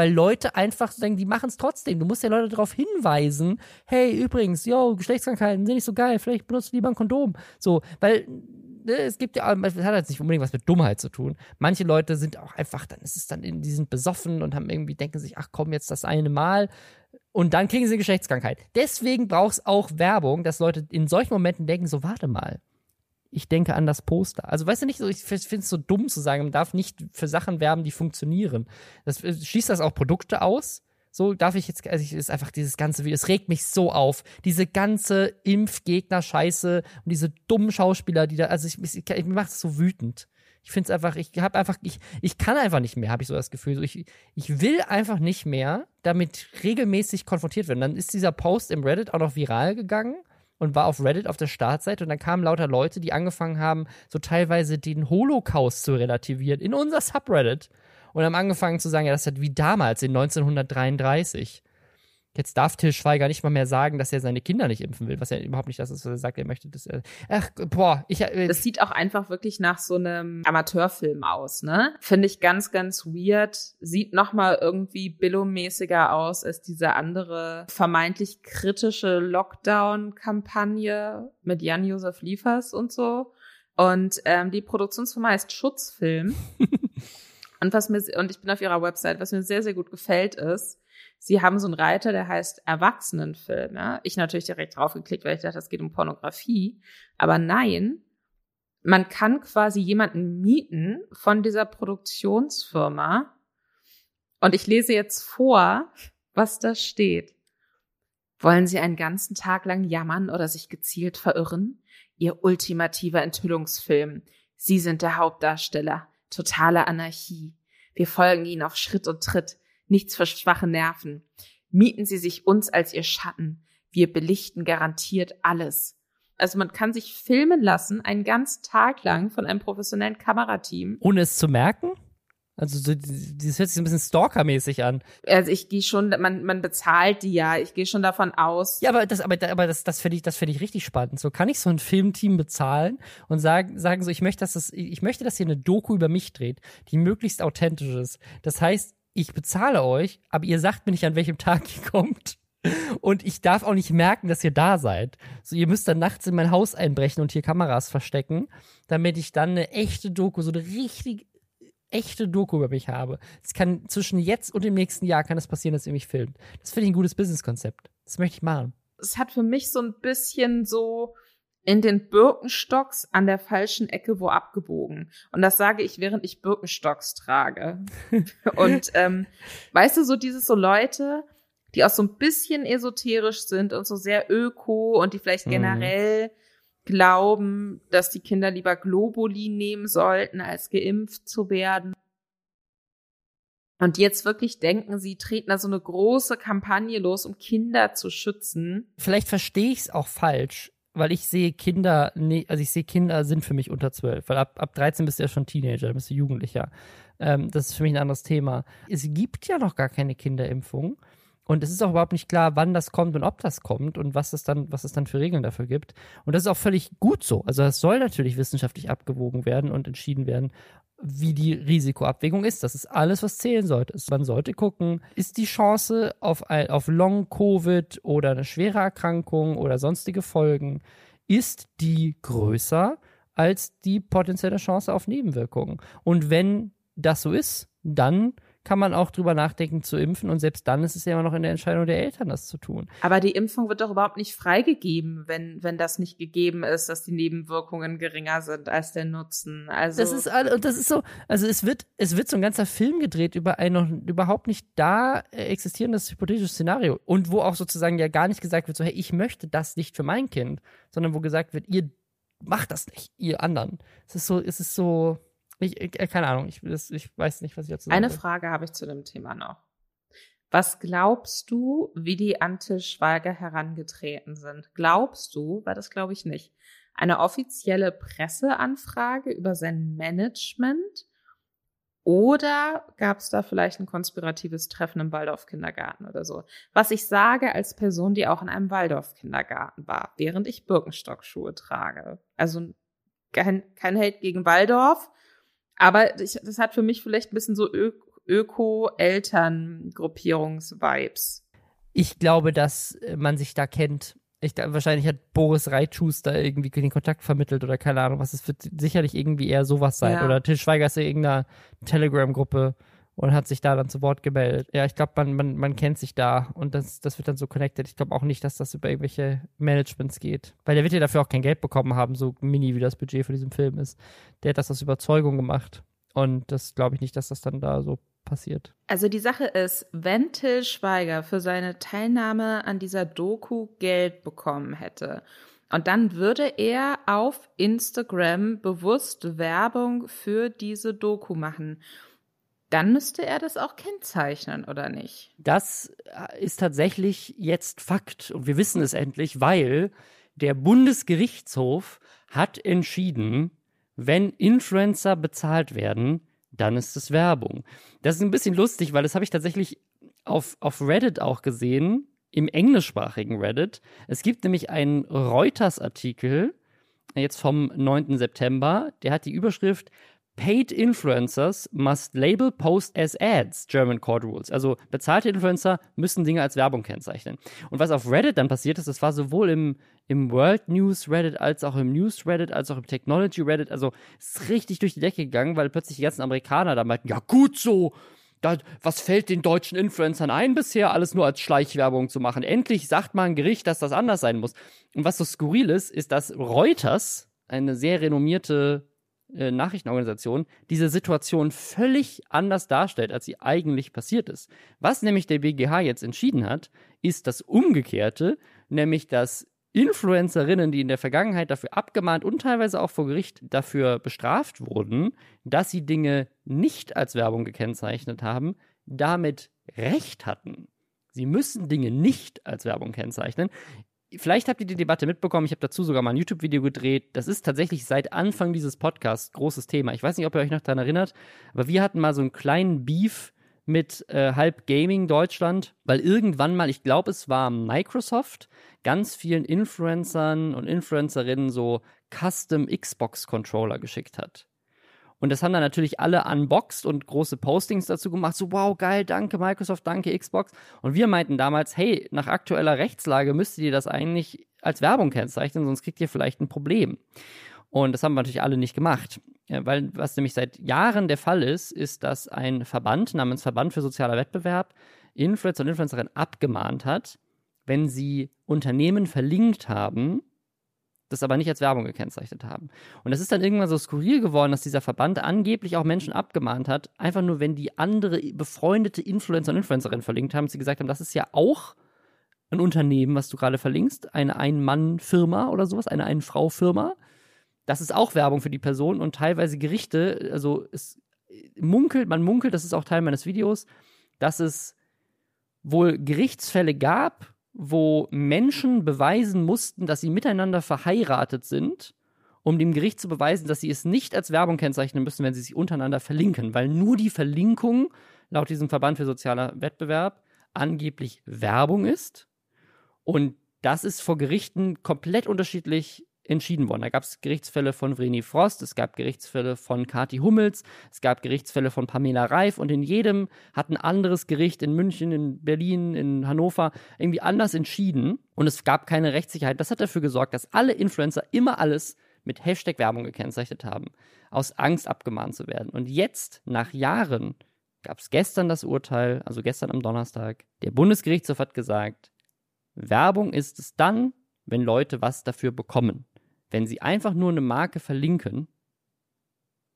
weil Leute einfach sagen, die machen es trotzdem. Du musst ja Leute darauf hinweisen, hey, übrigens, yo, Geschlechtskrankheiten sind nicht so geil, vielleicht benutzt du lieber ein Kondom. So, weil ne, es gibt ja, es hat jetzt nicht unbedingt was mit Dummheit zu tun. Manche Leute sind auch einfach, dann ist es dann, die sind besoffen und haben irgendwie, denken sich, ach komm, jetzt das eine Mal. Und dann kriegen sie eine Geschlechtskrankheit. Deswegen braucht es auch Werbung, dass Leute in solchen Momenten denken, so, warte mal ich denke an das Poster. Also weißt du nicht, ich finde es so dumm zu sagen, man darf nicht für Sachen werben, die funktionieren. Das äh, schließt das auch Produkte aus. So darf ich jetzt, also ich, ist einfach dieses ganze Video, es regt mich so auf. Diese ganze Impfgegner-Scheiße und diese dummen Schauspieler, die da, also ich, ich, ich macht es so wütend. Ich finde es einfach, ich habe einfach, ich, ich kann einfach nicht mehr, habe ich so das Gefühl. So, ich, ich will einfach nicht mehr damit regelmäßig konfrontiert werden. Dann ist dieser Post im Reddit auch noch viral gegangen und war auf Reddit auf der Startseite und dann kamen lauter Leute, die angefangen haben, so teilweise den Holocaust zu relativieren in unser Subreddit und haben angefangen zu sagen, ja, das ist wie damals in 1933. Jetzt darf Till Schweiger nicht mal mehr sagen, dass er seine Kinder nicht impfen will, was er überhaupt nicht das ist, was er sagt. Er möchte das. Äh, ach, boah, ich. Äh, das sieht auch einfach wirklich nach so einem Amateurfilm aus, ne? Finde ich ganz, ganz weird. Sieht noch mal irgendwie Billo-mäßiger aus als diese andere vermeintlich kritische Lockdown-Kampagne mit Jan-Josef Liefers und so. Und ähm, die Produktionsfirma heißt Schutzfilm. und was mir und ich bin auf ihrer Website, was mir sehr, sehr gut gefällt, ist Sie haben so einen Reiter, der heißt Erwachsenenfilm. Ja? Ich natürlich direkt draufgeklickt, weil ich dachte, das geht um Pornografie. Aber nein, man kann quasi jemanden mieten von dieser Produktionsfirma. Und ich lese jetzt vor, was da steht. Wollen Sie einen ganzen Tag lang jammern oder sich gezielt verirren? Ihr ultimativer Enthüllungsfilm. Sie sind der Hauptdarsteller. Totale Anarchie. Wir folgen Ihnen auf Schritt und Tritt nichts für schwache Nerven. Mieten Sie sich uns als Ihr Schatten. Wir belichten garantiert alles. Also man kann sich filmen lassen, einen ganzen Tag lang von einem professionellen Kamerateam. Ohne es zu merken? Also so, das hört sich so ein bisschen stalkermäßig an. Also ich gehe schon, man, man bezahlt die ja, ich gehe schon davon aus. Ja, aber das, aber, aber das, das finde ich, das finde ich richtig spannend. So kann ich so ein Filmteam bezahlen und sagen, sagen so, ich möchte, dass das, ich möchte, dass ihr eine Doku über mich dreht, die möglichst authentisch ist. Das heißt, ich bezahle euch, aber ihr sagt mir nicht, an welchem Tag ihr kommt. Und ich darf auch nicht merken, dass ihr da seid. So, ihr müsst dann nachts in mein Haus einbrechen und hier Kameras verstecken, damit ich dann eine echte Doku, so eine richtig echte Doku über mich habe. Es kann zwischen jetzt und dem nächsten Jahr kann es passieren, dass ihr mich filmt. Das finde ich ein gutes Businesskonzept. Das möchte ich machen. Es hat für mich so ein bisschen so in den Birkenstocks an der falschen Ecke wo abgebogen. Und das sage ich, während ich Birkenstocks trage. und ähm, weißt du, so dieses so Leute, die auch so ein bisschen esoterisch sind und so sehr öko und die vielleicht mhm. generell glauben, dass die Kinder lieber Globuli nehmen sollten, als geimpft zu werden. Und jetzt wirklich denken, sie treten da so eine große Kampagne los, um Kinder zu schützen. Vielleicht verstehe ich es auch falsch weil ich sehe Kinder, nee, also ich sehe Kinder sind für mich unter zwölf, weil ab, ab 13 bist du ja schon Teenager, bist du Jugendlicher. Ähm, das ist für mich ein anderes Thema. Es gibt ja noch gar keine Kinderimpfung. Und es ist auch überhaupt nicht klar, wann das kommt und ob das kommt und was es dann, was es dann für Regeln dafür gibt. Und das ist auch völlig gut so. Also es soll natürlich wissenschaftlich abgewogen werden und entschieden werden, wie die Risikoabwägung ist. Das ist alles, was zählen sollte. Man sollte gucken, ist die Chance auf, auf Long-Covid oder eine schwere Erkrankung oder sonstige Folgen, ist die größer als die potenzielle Chance auf Nebenwirkungen? Und wenn das so ist, dann kann man auch drüber nachdenken zu impfen und selbst dann ist es ja immer noch in der Entscheidung der Eltern, das zu tun. Aber die Impfung wird doch überhaupt nicht freigegeben, wenn, wenn das nicht gegeben ist, dass die Nebenwirkungen geringer sind als der Nutzen. Also das ist das ist so, also es wird es wird so ein ganzer Film gedreht über ein noch überhaupt nicht da existierendes hypothetisches Szenario und wo auch sozusagen ja gar nicht gesagt wird, so hey, ich möchte das nicht für mein Kind, sondern wo gesagt wird, ihr macht das nicht, ihr anderen. Es ist so, es ist so ich, ich, äh, keine Ahnung, ich, das, ich weiß nicht, was ich dazu sagen Eine Frage habe ich zu dem Thema noch. Was glaubst du, wie die Anti-Schweiger herangetreten sind? Glaubst du, weil das glaube ich nicht, eine offizielle Presseanfrage über sein Management? Oder gab es da vielleicht ein konspiratives Treffen im Waldorf-Kindergarten oder so? Was ich sage als Person, die auch in einem Waldorf-Kindergarten war, während ich Birkenstock-Schuhe trage. Also kein, kein Hate gegen Waldorf, aber ich, das hat für mich vielleicht ein bisschen so Öko-Eltern-Gruppierungs-Vibes. Ich glaube, dass äh, man sich da kennt. Ich, wahrscheinlich hat Boris Reitschuster irgendwie den Kontakt vermittelt oder keine Ahnung was. Es wird sicherlich irgendwie eher sowas sein. Ja. Oder Til Schweiger ist ja irgendeiner Telegram-Gruppe und hat sich da dann zu Wort gemeldet. Ja, ich glaube, man, man, man kennt sich da und das, das wird dann so connected. Ich glaube auch nicht, dass das über irgendwelche Managements geht. Weil der wird ja dafür auch kein Geld bekommen haben, so mini wie das Budget für diesen Film ist. Der hat das aus Überzeugung gemacht. Und das glaube ich nicht, dass das dann da so passiert. Also die Sache ist, wenn Till Schweiger für seine Teilnahme an dieser Doku Geld bekommen hätte, und dann würde er auf Instagram bewusst Werbung für diese Doku machen dann müsste er das auch kennzeichnen, oder nicht? Das äh, ist tatsächlich jetzt Fakt und wir wissen es endlich, weil Der Bundesgerichtshof hat entschieden, wenn Influencer bezahlt werden, dann ist es Werbung. Das ist ein bisschen lustig, weil das habe ich tatsächlich auf, auf Reddit auch gesehen, im englischsprachigen Reddit. Es gibt nämlich einen Reuters-Artikel, jetzt vom 9. September, der hat die Überschrift Paid Influencers must label post as ads, German Court Rules. Also bezahlte Influencer müssen Dinge als Werbung kennzeichnen. Und was auf Reddit dann passiert ist, das war sowohl im, im World News Reddit als auch im News Reddit, als auch im Technology Reddit. Also ist richtig durch die Decke gegangen, weil plötzlich die ganzen Amerikaner da meinten, ja gut so, da, was fällt den deutschen Influencern ein, bisher alles nur als Schleichwerbung zu machen? Endlich sagt mal ein Gericht, dass das anders sein muss. Und was so skurril ist, ist, dass Reuters, eine sehr renommierte äh, Nachrichtenorganisation, diese Situation völlig anders darstellt, als sie eigentlich passiert ist. Was nämlich der BGH jetzt entschieden hat, ist das Umgekehrte, nämlich dass Influencerinnen, die in der Vergangenheit dafür abgemahnt und teilweise auch vor Gericht dafür bestraft wurden, dass sie Dinge nicht als Werbung gekennzeichnet haben, damit Recht hatten. Sie müssen Dinge nicht als Werbung kennzeichnen. Vielleicht habt ihr die Debatte mitbekommen. Ich habe dazu sogar mal ein YouTube-Video gedreht. Das ist tatsächlich seit Anfang dieses Podcasts großes Thema. Ich weiß nicht, ob ihr euch noch daran erinnert, aber wir hatten mal so einen kleinen Beef mit äh, Halb Gaming Deutschland, weil irgendwann mal, ich glaube, es war Microsoft, ganz vielen Influencern und Influencerinnen so Custom Xbox Controller geschickt hat. Und das haben dann natürlich alle unboxed und große Postings dazu gemacht. So, wow, geil, danke Microsoft, danke Xbox. Und wir meinten damals, hey, nach aktueller Rechtslage müsstet ihr das eigentlich als Werbung kennzeichnen, sonst kriegt ihr vielleicht ein Problem. Und das haben wir natürlich alle nicht gemacht. Weil was nämlich seit Jahren der Fall ist, ist, dass ein Verband namens Verband für sozialer Wettbewerb Influencer und Influencerinnen abgemahnt hat, wenn sie Unternehmen verlinkt haben, das aber nicht als Werbung gekennzeichnet haben. Und das ist dann irgendwann so skurril geworden, dass dieser Verband angeblich auch Menschen abgemahnt hat, einfach nur wenn die andere befreundete Influencer und Influencerinnen verlinkt haben, sie gesagt haben, das ist ja auch ein Unternehmen, was du gerade verlinkst, eine Ein-Mann-Firma oder sowas, eine Ein-Frau-Firma. Das ist auch Werbung für die Person und teilweise Gerichte, also es munkelt, man munkelt, das ist auch Teil meines Videos, dass es wohl Gerichtsfälle gab, wo Menschen beweisen mussten, dass sie miteinander verheiratet sind, um dem Gericht zu beweisen, dass sie es nicht als Werbung kennzeichnen müssen, wenn sie sich untereinander verlinken, weil nur die Verlinkung laut diesem Verband für sozialer Wettbewerb angeblich Werbung ist. Und das ist vor Gerichten komplett unterschiedlich entschieden worden. Da gab es Gerichtsfälle von Vreni Frost, es gab Gerichtsfälle von Kati Hummels, es gab Gerichtsfälle von Pamela Reif und in jedem hat ein anderes Gericht in München, in Berlin, in Hannover irgendwie anders entschieden und es gab keine Rechtssicherheit. Das hat dafür gesorgt, dass alle Influencer immer alles mit Hashtag Werbung gekennzeichnet haben, aus Angst abgemahnt zu werden. Und jetzt, nach Jahren, gab es gestern das Urteil, also gestern am Donnerstag, der Bundesgerichtshof hat gesagt, Werbung ist es dann, wenn Leute was dafür bekommen. Wenn sie einfach nur eine Marke verlinken,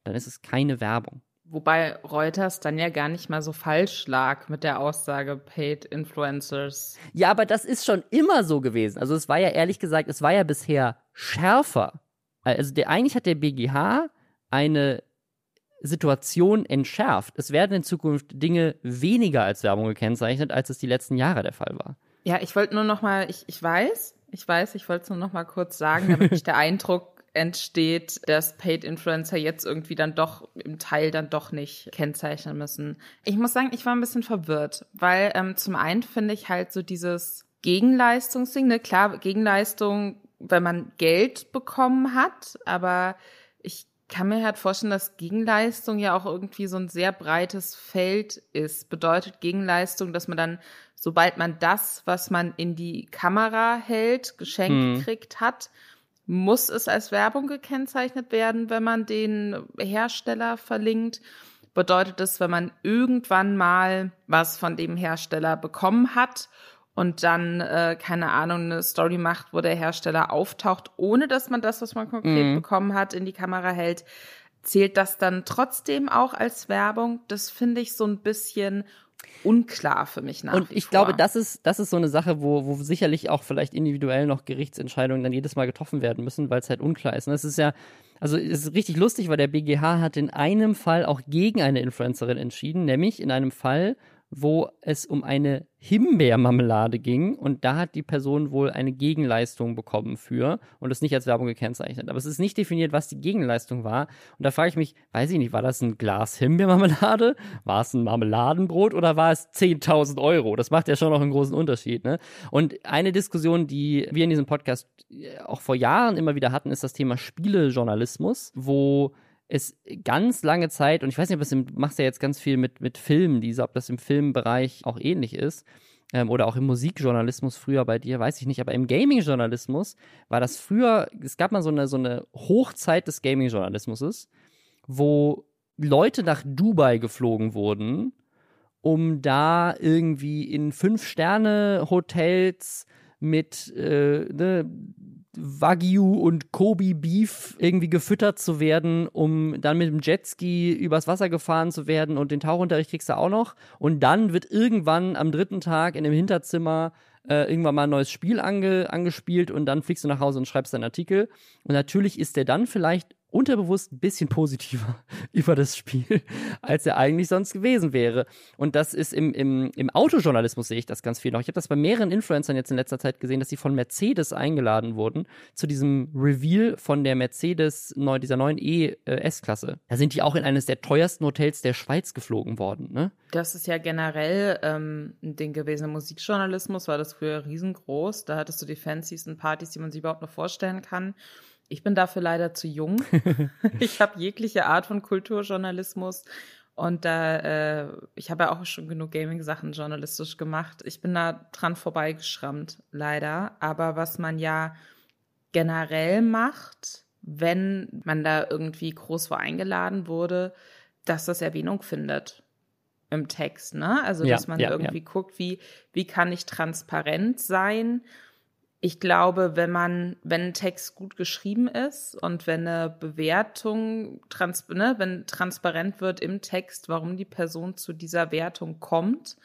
dann ist es keine Werbung. Wobei Reuters dann ja gar nicht mal so falsch lag mit der Aussage Paid Influencers. Ja, aber das ist schon immer so gewesen. Also es war ja ehrlich gesagt, es war ja bisher schärfer. Also der, eigentlich hat der BGH eine Situation entschärft. Es werden in Zukunft Dinge weniger als Werbung gekennzeichnet, als es die letzten Jahre der Fall war. Ja, ich wollte nur noch mal, ich, ich weiß, ich weiß, ich wollte es nur noch mal kurz sagen, damit nicht der Eindruck entsteht, dass Paid Influencer jetzt irgendwie dann doch im Teil dann doch nicht kennzeichnen müssen. Ich muss sagen, ich war ein bisschen verwirrt, weil ähm, zum einen finde ich halt so dieses Gegenleistungsding, ne, klar, Gegenleistung, wenn man Geld bekommen hat, aber ich kann mir halt vorstellen, dass Gegenleistung ja auch irgendwie so ein sehr breites Feld ist. Bedeutet Gegenleistung, dass man dann sobald man das, was man in die Kamera hält, geschenkt mhm. kriegt hat, muss es als Werbung gekennzeichnet werden, wenn man den Hersteller verlinkt. Bedeutet es, wenn man irgendwann mal was von dem Hersteller bekommen hat und dann, äh, keine Ahnung, eine Story macht, wo der Hersteller auftaucht, ohne dass man das, was man konkret mhm. bekommen hat, in die Kamera hält, zählt das dann trotzdem auch als Werbung? Das finde ich so ein bisschen unklar für mich nach Und ich glaube, das ist, das ist so eine Sache, wo, wo sicherlich auch vielleicht individuell noch Gerichtsentscheidungen dann jedes Mal getroffen werden müssen, weil es halt unklar ist. Und es ist ja, also es ist richtig lustig, weil der BGH hat in einem Fall auch gegen eine Influencerin entschieden, nämlich in einem Fall, wo es um eine Himbeermarmelade ging und da hat die Person wohl eine Gegenleistung bekommen für und das nicht als Werbung gekennzeichnet. Aber es ist nicht definiert, was die Gegenleistung war. Und da frage ich mich, weiß ich nicht, war das ein Glas Himbeermarmelade? War es ein Marmeladenbrot oder war es 10.000 Euro? Das macht ja schon noch einen großen Unterschied. Ne? Und eine Diskussion, die wir in diesem Podcast auch vor Jahren immer wieder hatten, ist das Thema Spielejournalismus, wo es ganz lange Zeit, und ich weiß nicht, ob es im, machst ja jetzt ganz viel mit, mit Filmen, diese, ob das im Filmbereich auch ähnlich ist, ähm, oder auch im Musikjournalismus früher bei dir, weiß ich nicht, aber im Gaming-Journalismus war das früher, es gab mal so eine, so eine Hochzeit des Gaming-Journalismus, wo Leute nach Dubai geflogen wurden, um da irgendwie in Fünf-Sterne-Hotels mit äh, ne, Wagyu und Kobe Beef irgendwie gefüttert zu werden, um dann mit dem Jetski übers Wasser gefahren zu werden und den Tauchunterricht kriegst du auch noch. Und dann wird irgendwann am dritten Tag in dem Hinterzimmer äh, irgendwann mal ein neues Spiel ange angespielt und dann fliegst du nach Hause und schreibst deinen Artikel. Und natürlich ist der dann vielleicht unterbewusst ein bisschen positiver über das Spiel, als er eigentlich sonst gewesen wäre. Und das ist im, im, im Autojournalismus sehe ich das ganz viel noch. Ich habe das bei mehreren Influencern jetzt in letzter Zeit gesehen, dass sie von Mercedes eingeladen wurden zu diesem Reveal von der Mercedes, neu, dieser neuen E-S-Klasse. Da sind die auch in eines der teuersten Hotels der Schweiz geflogen worden. Ne? Das ist ja generell ähm, ein Ding gewesen. Im Musikjournalismus war das früher riesengroß. Da hattest du die fancysten Partys, die man sich überhaupt noch vorstellen kann. Ich bin dafür leider zu jung. ich habe jegliche Art von Kulturjournalismus und da, äh, ich habe ja auch schon genug Gaming-Sachen journalistisch gemacht. Ich bin da dran vorbeigeschrammt, leider. Aber was man ja generell macht, wenn man da irgendwie groß vor eingeladen wurde, dass das Erwähnung findet im Text, ne? Also, dass ja, man ja, irgendwie ja. guckt, wie, wie kann ich transparent sein ich glaube, wenn man, wenn ein Text gut geschrieben ist und wenn eine Bewertung, trans, ne, wenn transparent wird im Text, warum die Person zu dieser Wertung kommt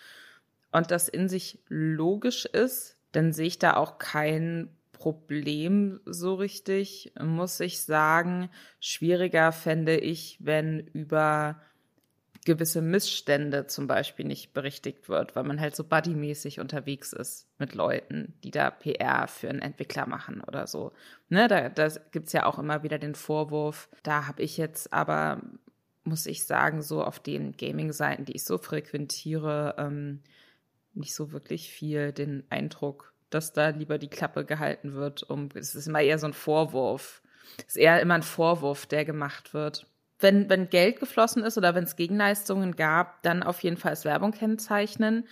und das in sich logisch ist, dann sehe ich da auch kein Problem so richtig, muss ich sagen. Schwieriger fände ich, wenn über gewisse Missstände zum Beispiel nicht berichtigt wird, weil man halt so buddymäßig unterwegs ist mit Leuten, die da PR für einen Entwickler machen oder so. Ne, da, da gibt's ja auch immer wieder den Vorwurf. Da habe ich jetzt aber, muss ich sagen, so auf den Gaming-Seiten, die ich so frequentiere, ähm, nicht so wirklich viel den Eindruck, dass da lieber die Klappe gehalten wird. Um, es ist immer eher so ein Vorwurf. Es ist eher immer ein Vorwurf, der gemacht wird wenn, wenn Geld geflossen ist oder wenn es Gegenleistungen gab, dann auf jeden Fall als Werbung kennzeichnen.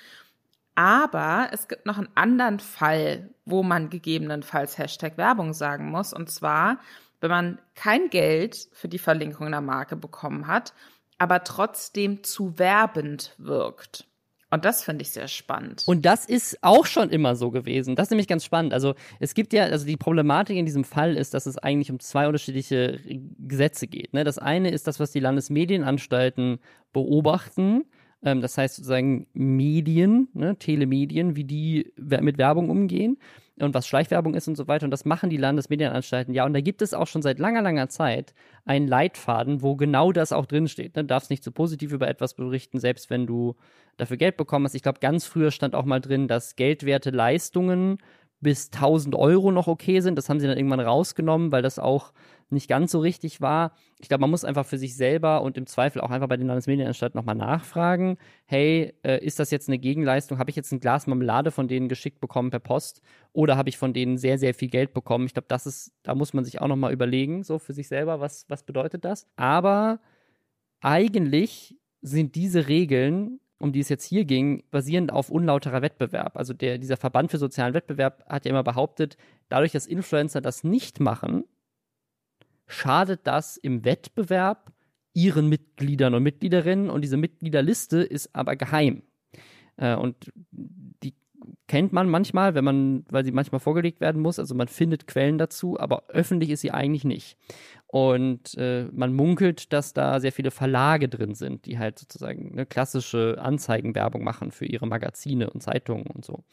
Aber es gibt noch einen anderen Fall, wo man gegebenenfalls Hashtag Werbung sagen muss. Und zwar, wenn man kein Geld für die Verlinkung einer Marke bekommen hat, aber trotzdem zu werbend wirkt. Und das finde ich sehr spannend. Und das ist auch schon immer so gewesen. Das ist nämlich ganz spannend. Also es gibt ja, also die Problematik in diesem Fall ist, dass es eigentlich um zwei unterschiedliche Gesetze geht. Ne? Das eine ist das, was die Landesmedienanstalten beobachten. Ähm, das heißt sozusagen Medien, ne? Telemedien, wie die mit Werbung umgehen und was Schleichwerbung ist und so weiter. Und das machen die Landesmedienanstalten. Ja, und da gibt es auch schon seit langer, langer Zeit einen Leitfaden, wo genau das auch drinsteht. Du ne? darfst nicht zu positiv über etwas berichten, selbst wenn du dafür Geld bekommen hast. Ich glaube, ganz früher stand auch mal drin, dass geldwerte Leistungen bis 1000 Euro noch okay sind. Das haben sie dann irgendwann rausgenommen, weil das auch nicht ganz so richtig war. Ich glaube, man muss einfach für sich selber und im Zweifel auch einfach bei den Landesmedienanstalten nochmal nachfragen. Hey, äh, ist das jetzt eine Gegenleistung? Habe ich jetzt ein Glas Marmelade von denen geschickt bekommen per Post? Oder habe ich von denen sehr, sehr viel Geld bekommen? Ich glaube, das ist, da muss man sich auch nochmal überlegen, so für sich selber, was, was bedeutet das? Aber eigentlich sind diese Regeln um die es jetzt hier ging, basierend auf unlauterer Wettbewerb. Also der, dieser Verband für sozialen Wettbewerb hat ja immer behauptet, dadurch, dass Influencer das nicht machen, schadet das im Wettbewerb ihren Mitgliedern und Mitgliederinnen und diese Mitgliederliste ist aber geheim. Äh, und die kennt man manchmal, wenn man, weil sie manchmal vorgelegt werden muss. Also man findet Quellen dazu, aber öffentlich ist sie eigentlich nicht. Und äh, man munkelt, dass da sehr viele Verlage drin sind, die halt sozusagen eine klassische Anzeigenwerbung machen für ihre Magazine und Zeitungen und so.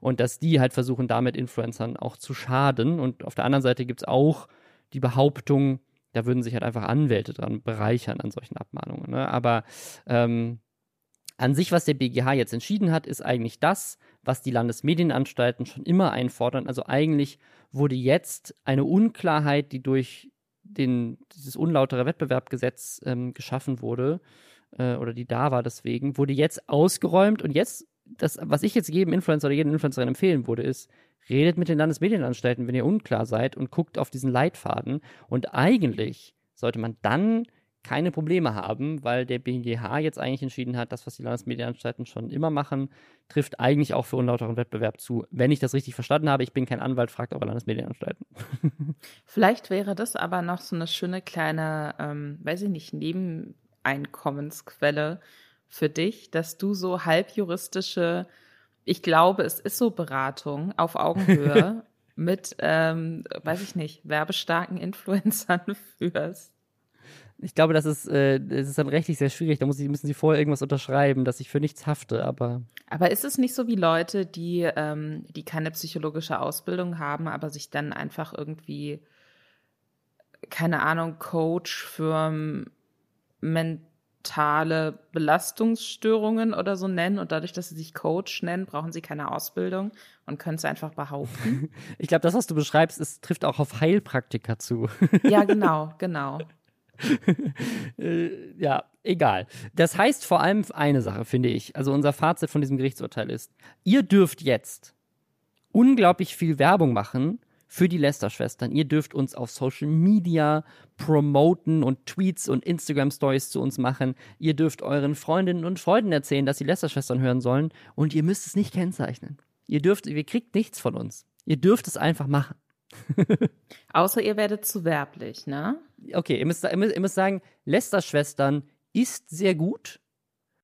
Und dass die halt versuchen, damit Influencern auch zu schaden. Und auf der anderen Seite gibt es auch die Behauptung, da würden sich halt einfach Anwälte dran bereichern an solchen Abmahnungen. Ne? Aber ähm, An sich, was der BGH jetzt entschieden hat, ist eigentlich das, was die Landesmedienanstalten schon immer einfordern. Also eigentlich wurde jetzt eine Unklarheit, die durch den, dieses unlautere Wettbewerbgesetz ähm, geschaffen wurde, äh, oder die da war deswegen, wurde jetzt ausgeräumt und jetzt, das, was ich jetzt jedem Influencer oder jedem Influencerin empfehlen würde, ist, redet mit den Landesmedienanstalten, wenn ihr unklar seid und guckt auf diesen Leitfaden. Und eigentlich sollte man dann keine Probleme haben, weil der BGH jetzt eigentlich entschieden hat, das, was die Landesmedienanstalten schon immer machen, trifft eigentlich auch für unlauteren Wettbewerb zu. Wenn ich das richtig verstanden habe, ich bin kein Anwalt, fragt eure Landesmedienanstalten. Vielleicht wäre das aber noch so eine schöne kleine, ähm, weiß ich nicht, Nebeneinkommensquelle für dich, dass du so halbjuristische, ich glaube, es ist so Beratung auf Augenhöhe mit, ähm, weiß ich nicht, werbestarken Influencern führst. Ich glaube, das ist, äh, das ist dann rechtlich sehr schwierig. Da ich, müssen sie vorher irgendwas unterschreiben, dass ich für nichts hafte, aber. Aber ist es nicht so wie Leute, die, ähm, die keine psychologische Ausbildung haben, aber sich dann einfach irgendwie, keine Ahnung, Coach für mentale Belastungsstörungen oder so nennen und dadurch, dass sie sich Coach nennen, brauchen sie keine Ausbildung und können es einfach behaupten? ich glaube, das, was du beschreibst, ist, trifft auch auf Heilpraktiker zu. ja, genau, genau. Äh, ja, egal. Das heißt vor allem eine Sache, finde ich. Also unser Fazit von diesem Gerichtsurteil ist, ihr dürft jetzt unglaublich viel Werbung machen für die Lester-Schwestern. Ihr dürft uns auf Social Media promoten und Tweets und Instagram-Stories zu uns machen. Ihr dürft euren Freundinnen und Freunden erzählen, dass sie Lester-Schwestern hören sollen. Und ihr müsst es nicht kennzeichnen. Ihr dürft, ihr kriegt nichts von uns. Ihr dürft es einfach machen. Außer ihr werdet zu werblich, ne? Okay, ihr müsst, ihr müsst, ihr müsst sagen, Lester-Schwestern ist sehr gut,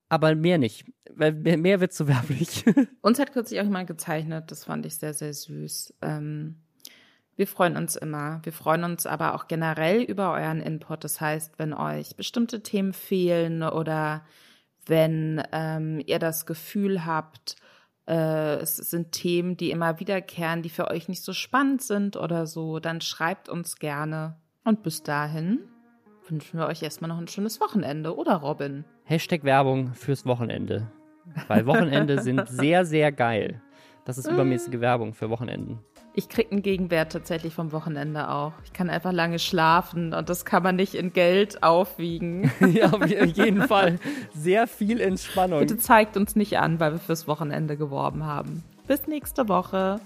aber mehr nicht. Weil mehr, mehr wird zu werblich. Uns hat kürzlich auch jemand gezeichnet, das fand ich sehr, sehr süß. Ähm, wir freuen uns immer. Wir freuen uns aber auch generell über euren Input. Das heißt, wenn euch bestimmte Themen fehlen oder wenn ähm, ihr das Gefühl habt, es sind Themen, die immer wiederkehren, die für euch nicht so spannend sind oder so, dann schreibt uns gerne. Und bis dahin wünschen wir euch erstmal noch ein schönes Wochenende, oder Robin? Hashtag Werbung fürs Wochenende. Weil Wochenende sind sehr, sehr geil. Das ist übermäßige Werbung für Wochenenden. Ich kriege einen Gegenwert tatsächlich vom Wochenende auch. Ich kann einfach lange schlafen und das kann man nicht in Geld aufwiegen. ja, auf jeden Fall. Sehr viel Entspannung. Bitte zeigt uns nicht an, weil wir fürs Wochenende geworben haben. Bis nächste Woche.